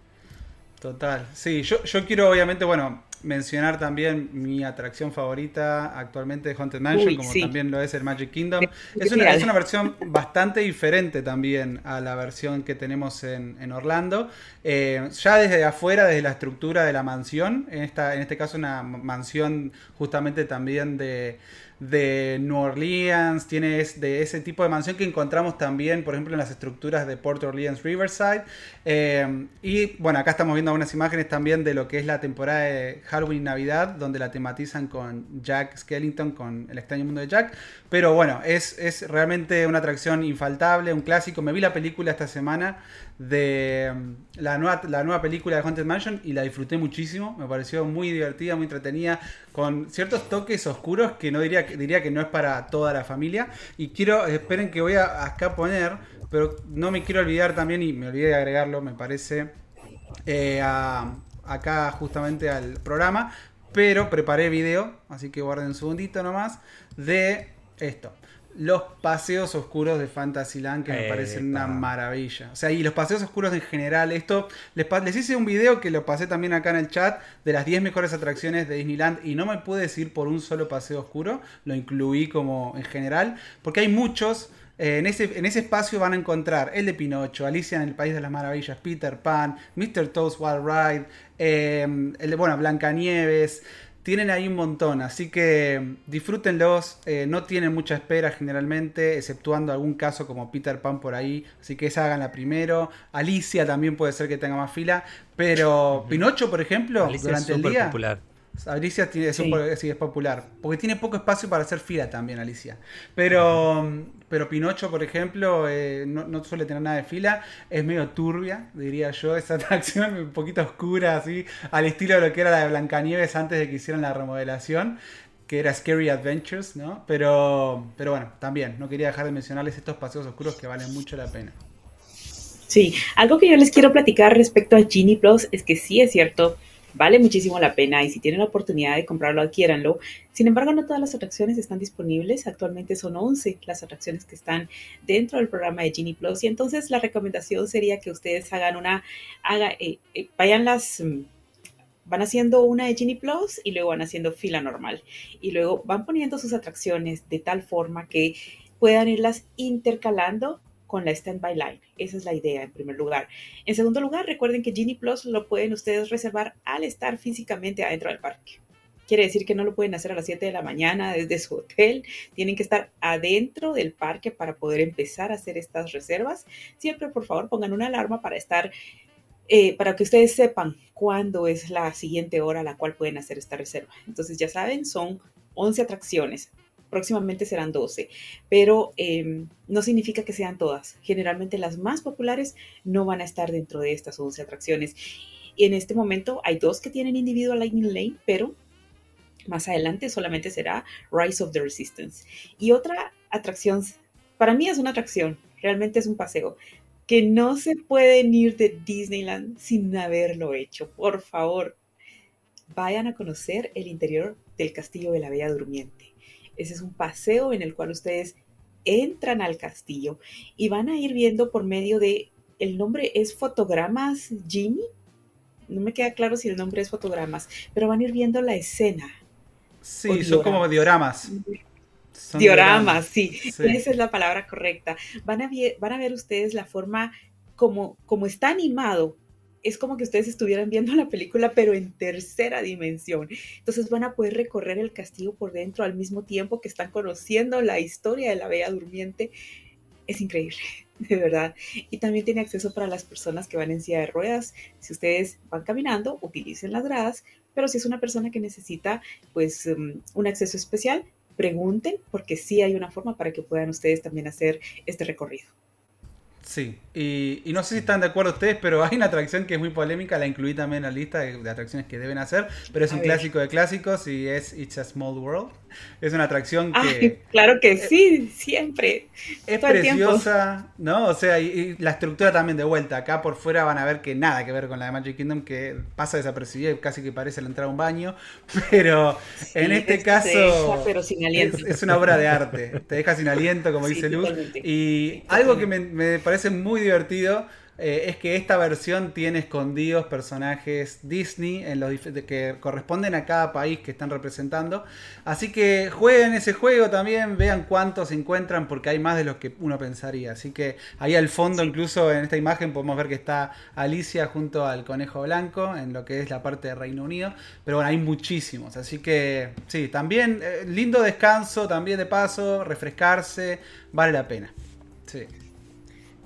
Total. Sí, yo, yo quiero obviamente, bueno, mencionar también mi atracción favorita actualmente de Haunted Mansion, como también lo es el Magic Kingdom. Es una, es una, versión bastante diferente también a la versión que tenemos en, en Orlando. Eh, ya desde afuera, desde la estructura de la mansión, en, esta, en este caso una mansión justamente también de de New Orleans, tiene de ese tipo de mansión que encontramos también, por ejemplo, en las estructuras de Port Orleans Riverside. Eh, y bueno, acá estamos viendo algunas imágenes también de lo que es la temporada de Halloween y Navidad, donde la tematizan con Jack Skellington, con El extraño mundo de Jack. Pero bueno, es, es realmente una atracción infaltable, un clásico. Me vi la película esta semana de mm, la nueva, la nueva película de Haunted Mansion y la disfruté muchísimo. Me pareció muy divertida, muy entretenida, con ciertos toques oscuros que no diría, diría que no es para toda la familia. Y quiero, esperen que voy a acá poner, pero no me quiero olvidar también, y me olvidé de agregarlo, me parece, eh, acá justamente al programa. Pero preparé video, así que guarden un segundito nomás, de esto. Los paseos oscuros de Fantasyland que me parecen una maravilla. O sea, y los paseos oscuros en general. Esto les, les, hice un video que lo pasé también acá en el chat de las 10 mejores atracciones de Disneyland y no me pude decir por un solo paseo oscuro. Lo incluí como en general. Porque hay muchos. Eh, en, ese, en ese espacio van a encontrar el de Pinocho, Alicia en el País de las Maravillas, Peter Pan, Mr. Toad's Wild Ride, eh, el de, bueno, Blancanieves. Tienen ahí un montón, así que disfrútenlos. Eh, no tienen mucha espera generalmente, exceptuando algún caso como Peter Pan por ahí. Así que esa háganla primero. Alicia también puede ser que tenga más fila. Pero Pinocho, por ejemplo, durante el día. Popular. Alicia tiene, es, popular. Porque tiene poco espacio para hacer fila también, Alicia. Pero, pero Pinocho, por ejemplo, eh, no, suele tener nada de fila. Es medio turbia, diría yo. Esa atracción un poquito oscura, así, al estilo de lo que era la de Blancanieves antes de que hicieran la remodelación. Que era Scary Adventures, ¿no? Pero, pero bueno, también, no quería dejar de mencionarles estos paseos oscuros que valen mucho la pena. Sí, algo que yo les quiero platicar respecto a Genie Plus es que sí es cierto Vale muchísimo la pena y si tienen la oportunidad de comprarlo, adquiéranlo. Sin embargo, no todas las atracciones están disponibles. Actualmente son 11 las atracciones que están dentro del programa de Genie Plus. Y entonces la recomendación sería que ustedes hagan una, haga, eh, eh, vayan las mm, van haciendo una de Genie Plus y luego van haciendo fila normal. Y luego van poniendo sus atracciones de tal forma que puedan irlas intercalando con la Standby Line. Esa es la idea en primer lugar. En segundo lugar, recuerden que Genie Plus lo pueden ustedes reservar al estar físicamente adentro del parque. Quiere decir que no lo pueden hacer a las 7 de la mañana desde su hotel. Tienen que estar adentro del parque para poder empezar a hacer estas reservas. Siempre, por favor, pongan una alarma para estar, eh, para que ustedes sepan cuándo es la siguiente hora a la cual pueden hacer esta reserva. Entonces, ya saben, son 11 atracciones próximamente serán 12, pero em, no significa que sean todas. Generalmente las más populares no van a estar dentro de estas 11 atracciones. Y en este momento hay dos que tienen individual Lightning Lane, pero más adelante solamente será Rise of the Resistance. Y otra atracción, para mí es una atracción, realmente es un paseo, que no se pueden ir de Disneyland sin haberlo hecho. Por favor, vayan a conocer el interior del Castillo de la Bella Durmiente. Ese es un paseo en el cual ustedes entran al castillo y van a ir viendo por medio de, el nombre es Fotogramas Jimmy. No me queda claro si el nombre es Fotogramas, pero van a ir viendo la escena. Sí, son como dioramas. dioramas, sí. Esa es la palabra correcta. Van a, van a ver ustedes la forma como, como está animado es como que ustedes estuvieran viendo la película, pero en tercera dimensión. Entonces van a poder recorrer el castillo por dentro al mismo tiempo que están conociendo la historia de la Bella Durmiente. Es increíble, de verdad. Y también tiene acceso para las personas que van en silla de ruedas. Si ustedes van caminando, utilicen las gradas, pero si es una persona que necesita pues um, un acceso especial, pregunten porque sí hay una forma para que puedan ustedes también hacer este recorrido. Sí, y, no sé si están de acuerdo ustedes, pero hay una atracción que es muy polémica, la incluí también en la lista de, atracciones que deben hacer, pero es un clásico de clásicos y es It's a Small World. Es una atracción que... claro que sí, siempre. Es preciosa, ¿no? O sea, y, la estructura también de vuelta. Acá por fuera van a ver que nada que ver con la de Magic Kingdom, que pasa desapercibida y casi que parece la entrada a un baño, pero en este caso... pero sin aliento. Es, una obra de arte, te deja sin aliento, como dice Luz. Y algo que me, me parece muy divertido eh, es que esta versión tiene escondidos personajes Disney en los que corresponden a cada país que están representando. Así que jueguen ese juego también, vean cuántos encuentran porque hay más de los que uno pensaría. Así que ahí al fondo, incluso en esta imagen, podemos ver que está Alicia junto al conejo blanco en lo que es la parte de Reino Unido. Pero bueno, hay muchísimos. Así que sí, también eh, lindo descanso, también de paso, refrescarse, vale la pena. Sí.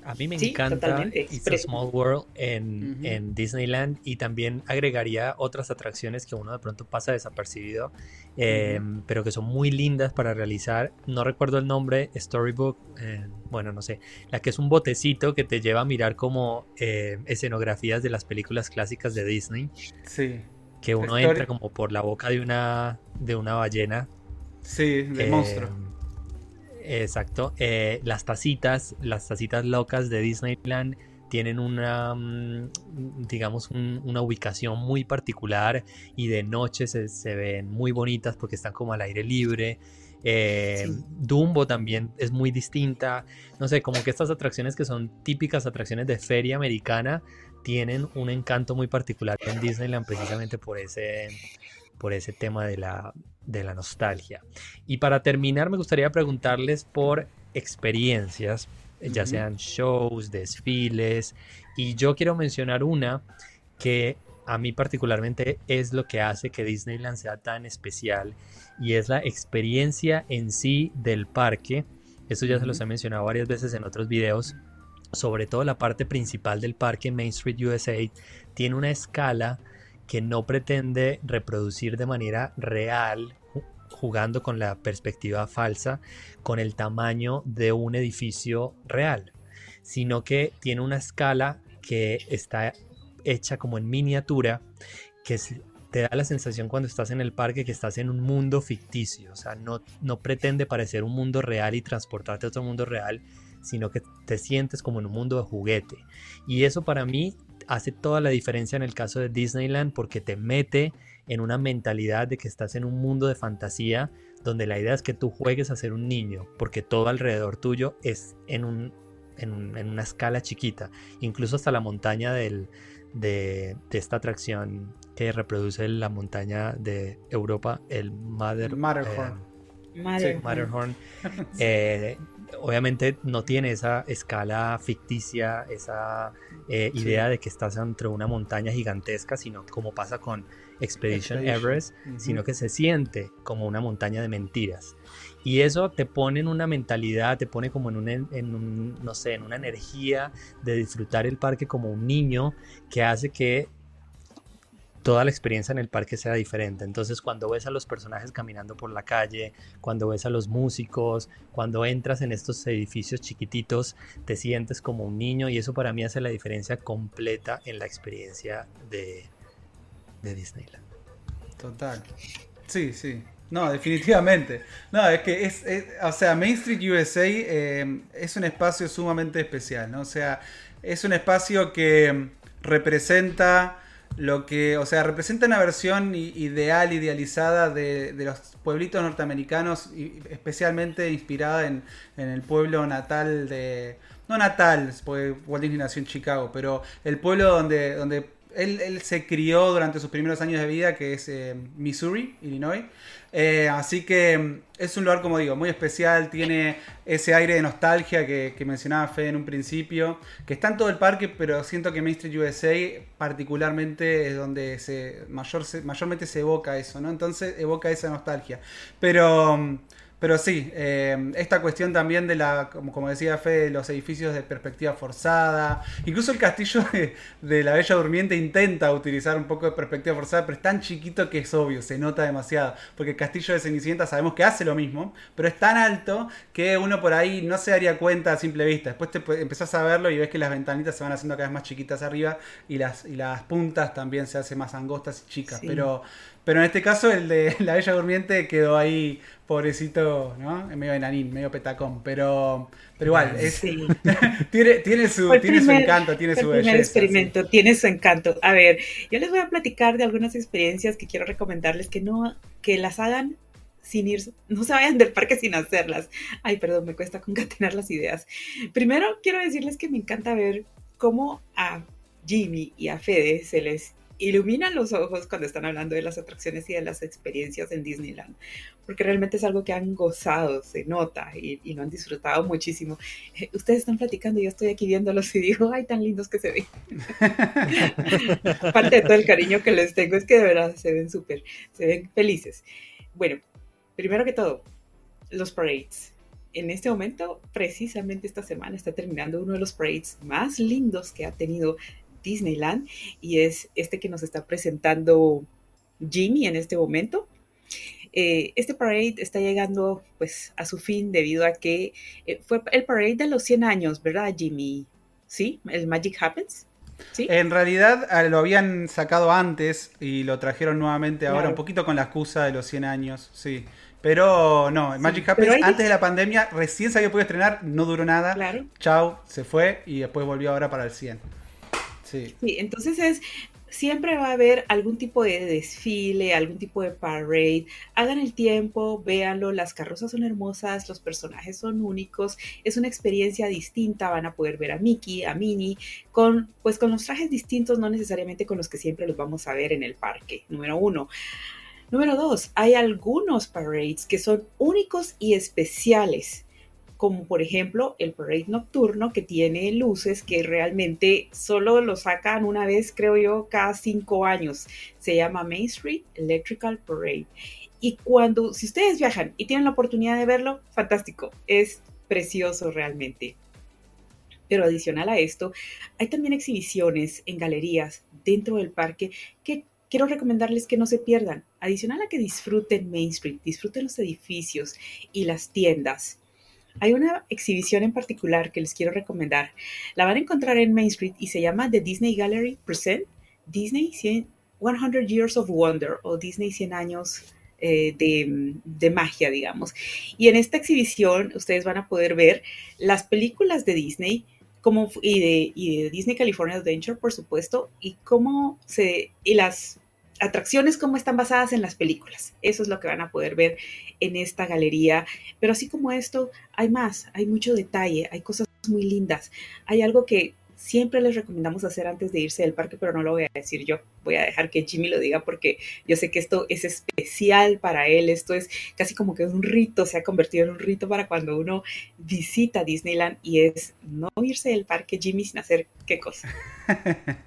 A mí me encanta It's a Small World en, Disneyland y también agregaría otras atracciones que uno de pronto pasa desapercibido, em, pero que son muy lindas para realizar. No recuerdo el nombre, Storybook, eh, bueno, no sé, la que es un botecito que te lleva a mirar como eh, escenografías de las películas clásicas de Disney. Sí. Que uno entra como por la boca de una, de una ballena. Sí, de monstruo em, Exacto. Eh, las tacitas, las tacitas locas de Disneyland tienen una, mm, digamos, una ubicación muy particular y de noche se, ven muy bonitas porque están como al aire libre. Eh, Dumbo también es muy distinta. No sé, como que estas atracciones que son típicas atracciones de feria americana tienen un encanto muy particular en Disneyland precisamente por ese, por ese tema de la, de la nostalgia. Y para terminar, me gustaría preguntarles por experiencias, ya sean shows, desfiles, y yo quiero mencionar una que a mí particularmente es lo que hace que Disneyland sea tan especial y es la experiencia en sí del parque. Eso ya se los he mencionado varias veces en otros videos. Sobre todo la parte principal del parque Main Street USA tiene una escala que no pretende reproducir de manera real, jugando con la perspectiva falsa, con el tamaño de un edificio real, sino que tiene una escala que está hecha como en miniatura, que te da la sensación cuando estás en el parque que estás en un mundo ficticio, o sea, no, no pretende parecer un mundo real y transportarte a otro mundo real, sino que te sientes como en un mundo de juguete. Y eso para mí hace toda la diferencia en el caso de Disneyland porque te mete en una mentalidad de que estás en un mundo de fantasía donde la idea es que tú juegues a ser un niño porque todo alrededor tuyo es en, un, en, una escala chiquita, incluso hasta la montaña del, de, esta atracción que reproduce la montaña de Europa, el Mother, Matterhorn. Eh, Matterhorn. Eh, obviamente no tiene esa escala ficticia, esa eh, idea de que estás entre una montaña gigantesca, sino como pasa con Expedition, Everest, sino que se siente como una montaña de mentiras. Y eso te pone en una mentalidad, te pone como en un, en un, no sé, en una energía de disfrutar el parque como un niño que hace que toda la experiencia en el parque sea diferente. Entonces, cuando ves a los personajes caminando por la calle, cuando ves a los músicos, cuando entras en estos edificios chiquititos, te sientes como un niño y eso para mí hace la diferencia completa en la experiencia de, de Disneyland. Total. Sí, sí. No, definitivamente. No, es que es, o sea, Main Street USA eh, es un espacio sumamente especial, ¿no? O sea, es un espacio que representa lo que, o sea, representa una versión ideal, idealizada de, los pueblitos norteamericanos, y especialmente inspirada en, el pueblo natal de, no natal, porque Walt Disney nació en Chicago, pero el pueblo donde, donde él, se crió durante sus primeros años de vida, que es eh, Missouri, Illinois. Eh, así que mm, es un lugar, como digo, muy especial, tiene ese aire de nostalgia que, mencionaba Fede en un principio, que está en todo el parque, pero siento que Main Street USA particularmente es donde se, mayor, mayormente se evoca eso, ¿no? Entonces evoca esa nostalgia. Pero... Pero sí, eh, esta cuestión también de la, como, como decía Fe, los edificios de perspectiva forzada. Incluso el castillo de, la Bella Durmiente intenta utilizar un poco de perspectiva forzada, pero es tan chiquito que es obvio, se nota demasiado. Porque el castillo de Cenicienta sabemos que hace lo mismo, pero es tan alto que uno por ahí no se daría cuenta a simple vista. Después te empezás a verlo y ves que las ventanitas se van haciendo cada vez más chiquitas arriba y las, y las puntas también se hacen más angostas y chicas. Pero pero en este caso el de la Bella Durmiente quedó ahí, pobrecito, ¿no? Medio enanín, medio petacón. Pero, pero igual, es, tiene, tiene, su, tiene su encanto, tiene su belleza. experimento, tiene su encanto. A ver, yo les voy a platicar de algunas experiencias que quiero recomendarles que no, que las hagan sin ir, no se vayan del parque sin hacerlas. Ay, perdón, me cuesta concatenar las ideas. Primero quiero decirles que me encanta ver cómo a Jimmy y a Fede se les iluminan los ojos cuando están hablando de las atracciones y de las experiencias en Disneyland, porque realmente es algo que han gozado, se nota y, lo han disfrutado muchísimo. Eh, ustedes están platicando y yo estoy aquí viéndolos y digo, ay, tan lindos que se ven. Parte de todo el cariño que les tengo es que de verdad se ven súper, se ven felices. Bueno, primero que todo, los parades. En este momento, precisamente esta semana, está terminando uno de los parades más lindos que ha tenido Disneyland y es este que nos está presentando Jimmy en este momento. Eh, este parade está llegando pues a su fin debido a que eh, fue el parade de los 100 años, ¿verdad Jimmy? ¿Sí? ¿El Magic Happens? ¿Sí? En realidad ah, lo habían sacado antes y lo trajeron nuevamente ahora un poquito con la excusa de los 100 años, sí. Pero no, Magic Happens antes de la pandemia recién se había podido estrenar, no duró nada. Claro. Chao, se fue y después volvió ahora para el 100. Sí. entonces es, siempre va a haber algún tipo de desfile, algún tipo de parade. Hagan el tiempo, véanlo, las carrozas son hermosas, los personajes son únicos, es una experiencia distinta, van a poder ver a Mickey, a Minnie, con, pues con los trajes distintos, no necesariamente con los que siempre los vamos a ver en el parque, número uno. Número dos, hay algunos parades que son únicos y especiales como por ejemplo el parade nocturno que tiene luces que realmente solo lo sacan una vez, creo yo, cada cinco años. Se llama Main Street Electrical Parade. Y cuando, si ustedes viajan y tienen la oportunidad de verlo, fantástico, es precioso realmente. Pero adicional a esto, hay también exhibiciones en galerías dentro del parque que quiero recomendarles que no se pierdan. Adicional a que disfruten Main Street, disfruten los edificios y las tiendas hay una exhibición en particular que les quiero recomendar. La van a encontrar en Main Street y se llama The Disney Gallery Present Disney 100, Years of Wonder o Disney 100 años eh, de, magia, digamos. Y en esta exhibición ustedes van a poder ver las películas de Disney como, y, de, y de Disney California Adventure, por supuesto, y cómo se... y las atracciones como están basadas en las películas. Eso es lo que van a poder ver en esta galería. Pero así como esto, hay más, hay mucho detalle, hay cosas muy lindas. Hay algo que siempre les recomendamos hacer antes de irse del parque, pero no lo voy a decir yo. Voy a dejar que Jimmy lo diga porque yo sé que esto es especial para él. Esto es casi como que un rito, se ha convertido en un rito para cuando uno visita Disneyland y es no irse del parque, Jimmy, sin hacer qué cosa.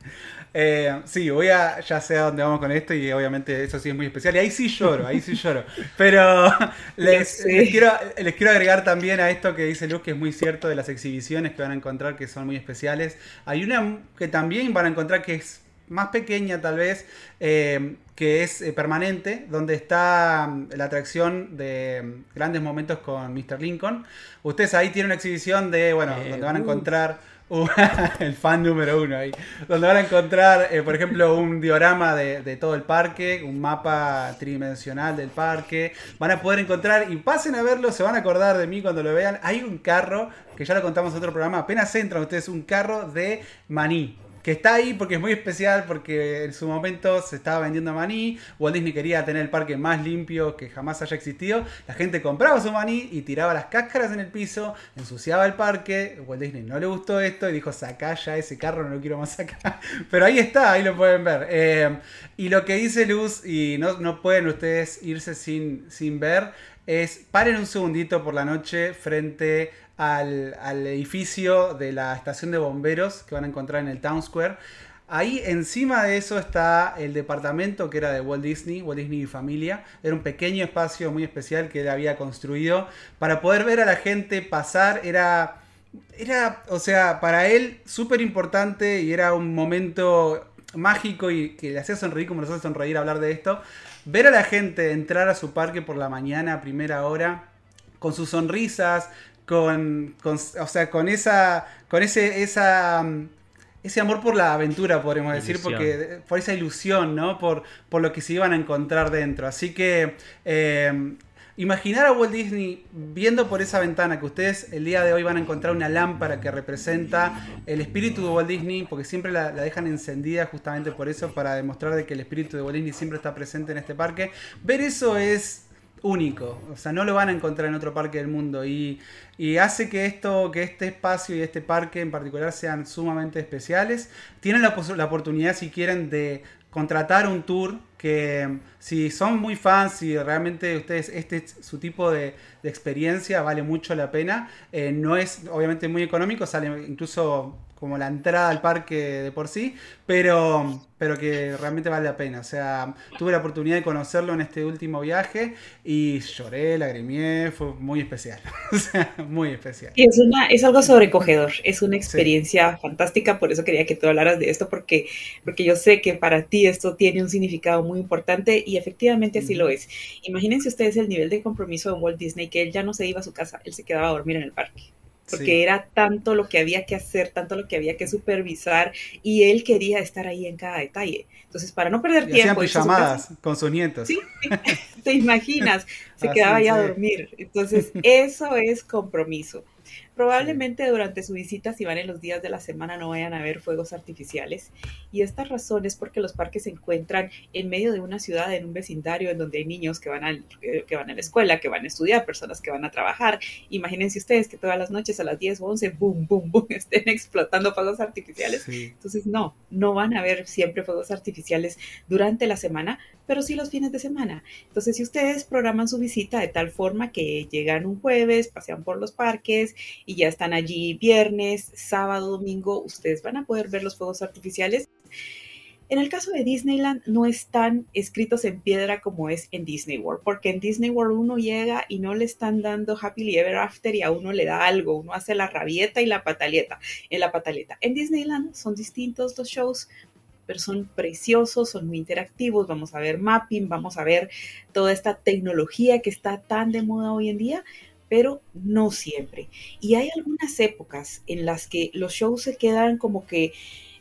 Eh, sí, voy a, ya sé a dónde vamos con esto y obviamente eso sí es muy especial. Y ahí sí lloro, ahí sí lloro. Pero les, quiero, les quiero agregar también a esto que dice Luz, que es muy cierto de las exhibiciones que van a encontrar que son muy especiales. Hay una que también van a encontrar que es más pequeña tal vez, eh, que es eh, permanente, donde está mm, la atracción de mm, grandes momentos con Mr. Lincoln. Ustedes ahí tienen una exhibición de, bueno, donde van a uh. encontrar el fan número uno ahí. Donde van a encontrar, eh, por ejemplo, un diorama de, todo el parque, un mapa tridimensional del parque. Van a poder encontrar, y pasen a verlo, se van a acordar de mí cuando lo vean. Hay un carro, que ya lo contamos en otro programa, apenas entran ustedes, un carro de maní que está ahí porque es muy especial, porque en su momento se estaba vendiendo maní, Walt Disney quería tener el parque más limpio que jamás haya existido, la gente compraba su maní y tiraba las cáscaras en el piso, ensuciaba el parque, Walt Disney no le gustó esto y dijo, saca ya ese carro, no lo quiero más acá, pero ahí está, ahí lo pueden ver. Eh, y lo que dice Luz, y no, no pueden ustedes irse sin, sin ver, es paren un segundito por la noche frente al, edificio de la estación de bomberos que van a encontrar en el Town Square. Ahí encima de eso está el departamento que era de Walt Disney, Walt Disney y familia. Era un pequeño espacio muy especial que él había construido para poder ver a la gente pasar. Era, era o sea, para él súper importante y era un momento mágico y que le hacía sonreír como nos hace sonreír hablar de esto. Ver a la gente entrar a su parque por la mañana a primera hora con sus sonrisas, con, o sea, con esa, con ese, esa, mm, ese amor por la aventura, podríamos decir, porque por esa ilusión, ¿no? Por, por lo que se iban a encontrar dentro. Así que eh, imaginar a Walt Disney viendo por esa ventana que ustedes el día de hoy van a encontrar una lámpara que representa el espíritu de Walt Disney, porque siempre la, la dejan encendida justamente por eso, para demostrar de que el espíritu de Walt Disney siempre está presente en este parque. Ver eso es único. O sea, no lo van a encontrar en otro parque del mundo. Y, hace que esto, que este espacio y este parque en particular sean sumamente especiales. Tienen la, oportunidad, si quieren, de contratar un tour que si son muy fans, y realmente ustedes, este es su tipo de, experiencia, vale mucho la pena. Eh, no es obviamente muy económico, sale incluso como la entrada al parque de por sí, pero, pero que realmente vale la pena. O sea, tuve la oportunidad de conocerlo en este último viaje y lloré, lagrimé, fue muy especial. o sea, muy especial. Y es, una, es algo sobrecogedor, es una experiencia fantástica, por eso quería que tú hablaras de esto, porque, porque yo sé que para ti esto tiene un significado muy importante y efectivamente así lo es. Imagínense ustedes el nivel de compromiso de Walt Disney, que él ya no se iba a su casa, él se quedaba a dormir en el parque porque era tanto lo que había que hacer, tanto lo que había que supervisar y él quería estar ahí en cada detalle. Entonces, para no perder tiempo... llamadas con sus nietos. Sí, te imaginas, se quedaba ahí a dormir. Entonces, eso es compromiso. Probablemente durante su visita, si van en los días de la semana, no vayan a ver fuegos artificiales. Y esta razón es porque los parques se encuentran en medio de una ciudad, en un vecindario, en donde hay niños que van, a, eh, que van a la escuela, que van a estudiar, personas que van a trabajar. Imagínense ustedes que todas las noches a las 10 o 11, boom, boom, boom, estén explotando fuegos artificiales. Entonces, no, no van a ver siempre fuegos artificiales durante la semana, pero sí los fines de semana. Entonces, si ustedes programan su visita de tal forma que llegan un jueves, pasean por los parques y ya están allí viernes, sábado, domingo, ustedes van a poder ver los fuegos artificiales. En el caso de Disneyland no están escritos en piedra como es en Disney World, porque en Disney World uno llega y no le están dando Happily Ever After y a uno le da algo, uno hace la rabieta y la pataleta en la pataleta. En Disneyland son distintos los shows, pero son preciosos, son muy interactivos, vamos a ver mapping, vamos a ver toda esta tecnología que está tan de moda hoy en día, pero no siempre. Y hay algunas épocas en las que los shows se quedan como que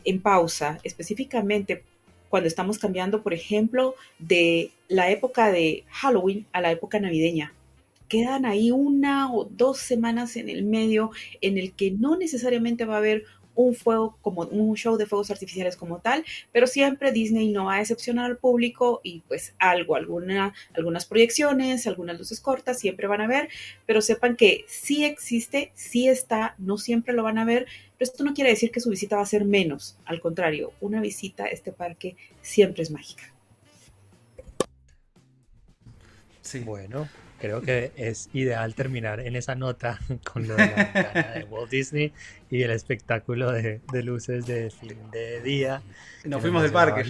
en pausa, específicamente cuando estamos cambiando, por ejemplo, de la época de Halloween a la época navideña. Quedan ahí una o dos semanas en el medio en el que no necesariamente va a haber un fuego como un show de fuegos artificiales como tal, pero siempre Disney no va a decepcionar al público y pues algo, alguna, algunas proyecciones, algunas luces cortas siempre van a ver, pero sepan que sí existe, sí está, no siempre lo van a ver, pero esto no quiere decir que su visita va a ser menos, al contrario, una visita a este parque siempre es mágica. Sí. Bueno, creo que es ideal terminar en esa nota con lo de la de Walt Disney y el espectáculo de, luces de fin de día. Nos fuimos del parque.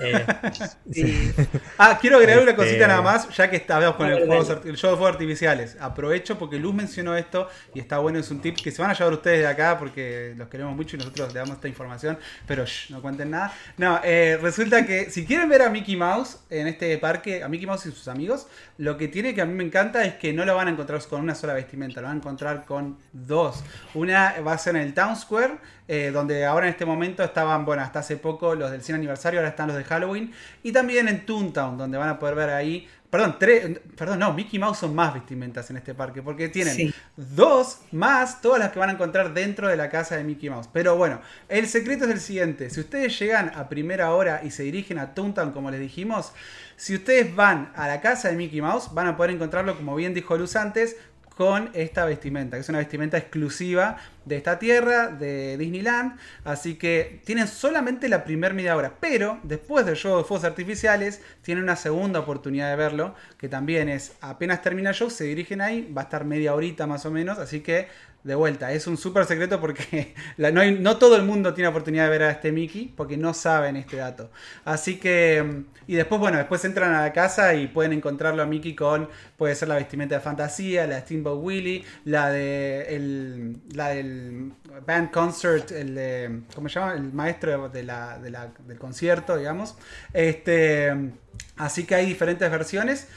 Eh, ah, quiero agregar una cosita nada este, más, ya que estábamos con el, juego, el, show de fuegos artificiales. Aprovecho porque Luz mencionó esto y está bueno, es un tip que se van a llevar ustedes de acá porque los queremos mucho y nosotros le damos esta información, pero no cuenten nada. No, eh, resulta que si quieren ver a Mickey Mouse en este parque, a Mickey Mouse y sus amigos, lo que tiene que a mí me encanta es que no lo van a encontrar con una sola vestimenta, lo van a encontrar con dos. Una va a ser en el Town Square, eh, donde ahora en este momento estaban, bueno, hasta hace poco los del 100 aniversario, ahora están los de Halloween, y también en Toontown, donde van a poder ver ahí, perdón, tres, perdón, no, Mickey Mouse son más vestimentas en este parque, porque tienen dos más todas las que van a encontrar dentro de la casa de Mickey Mouse. Pero bueno, el secreto es el siguiente, si ustedes llegan a primera hora y se dirigen a Toontown, como les dijimos, si ustedes van a la casa de Mickey Mouse, van a poder encontrarlo, como bien dijo Luz antes, con esta vestimenta, que es una vestimenta exclusiva de esta tierra, de Disneyland. Así que tienen solamente la primera media hora. Pero después del show de fuegos artificiales, tienen una segunda oportunidad de verlo. Que también es apenas termina el show, se dirigen ahí. Va a estar media horita más o menos. Así que de vuelta, es un súper secreto porque no, todo el mundo tiene oportunidad de ver a este Mickey porque no saben este dato. Así que, mm, y después, bueno, después entran a la casa y pueden encontrarlo a Mickey con, puede ser la vestimenta de fantasía, la de Steamboat Willie, la de el, la del band concert, el de, ¿cómo se llama? El maestro de la, del concierto, digamos. Este, así que hay diferentes versiones.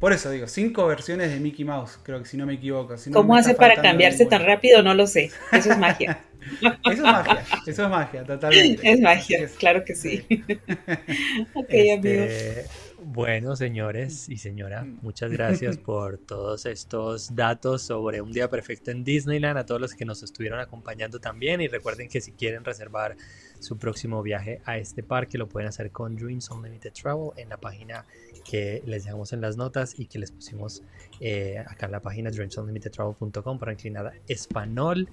Por eso digo, cinco versiones de Mickey Mouse, creo que si no me equivoco. ¿Cómo hace para cambiarse tan rápido? No lo sé. Eso es magia. eso es magia, eso es magia, totalmente. Es magia, claro que sí. ok, este, Bueno, señores y señora, muchas gracias por todos estos datos sobre un día perfecto en Disneyland, a todos los que nos estuvieron acompañando también y recuerden que si quieren reservar su próximo viaje a este parque. Lo pueden hacer con Dreams Unlimited Travel en la página que les dejamos en las notas y que les pusimos eh, acá en la página dreamsunlimitedtravel.com para inclinar español.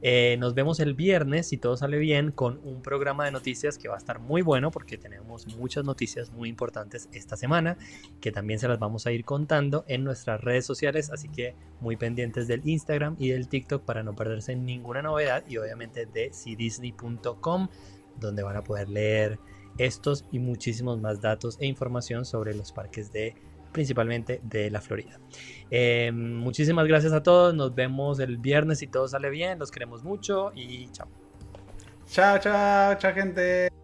Eh, nos vemos el viernes, si todo sale bien, con un programa de noticias que va a estar muy bueno porque tenemos muchas noticias muy importantes esta semana que también se las vamos a ir contando en nuestras redes sociales, así que muy pendientes del Instagram y del TikTok para no perderse ninguna novedad y obviamente de cdisney.com donde van a poder leer estos y muchísimos más datos e información sobre los parques de principalmente de la Florida. Eh, muchísimas gracias a todos, nos vemos el viernes si todo sale bien, los queremos mucho y chao. Chao, chao, chao gente.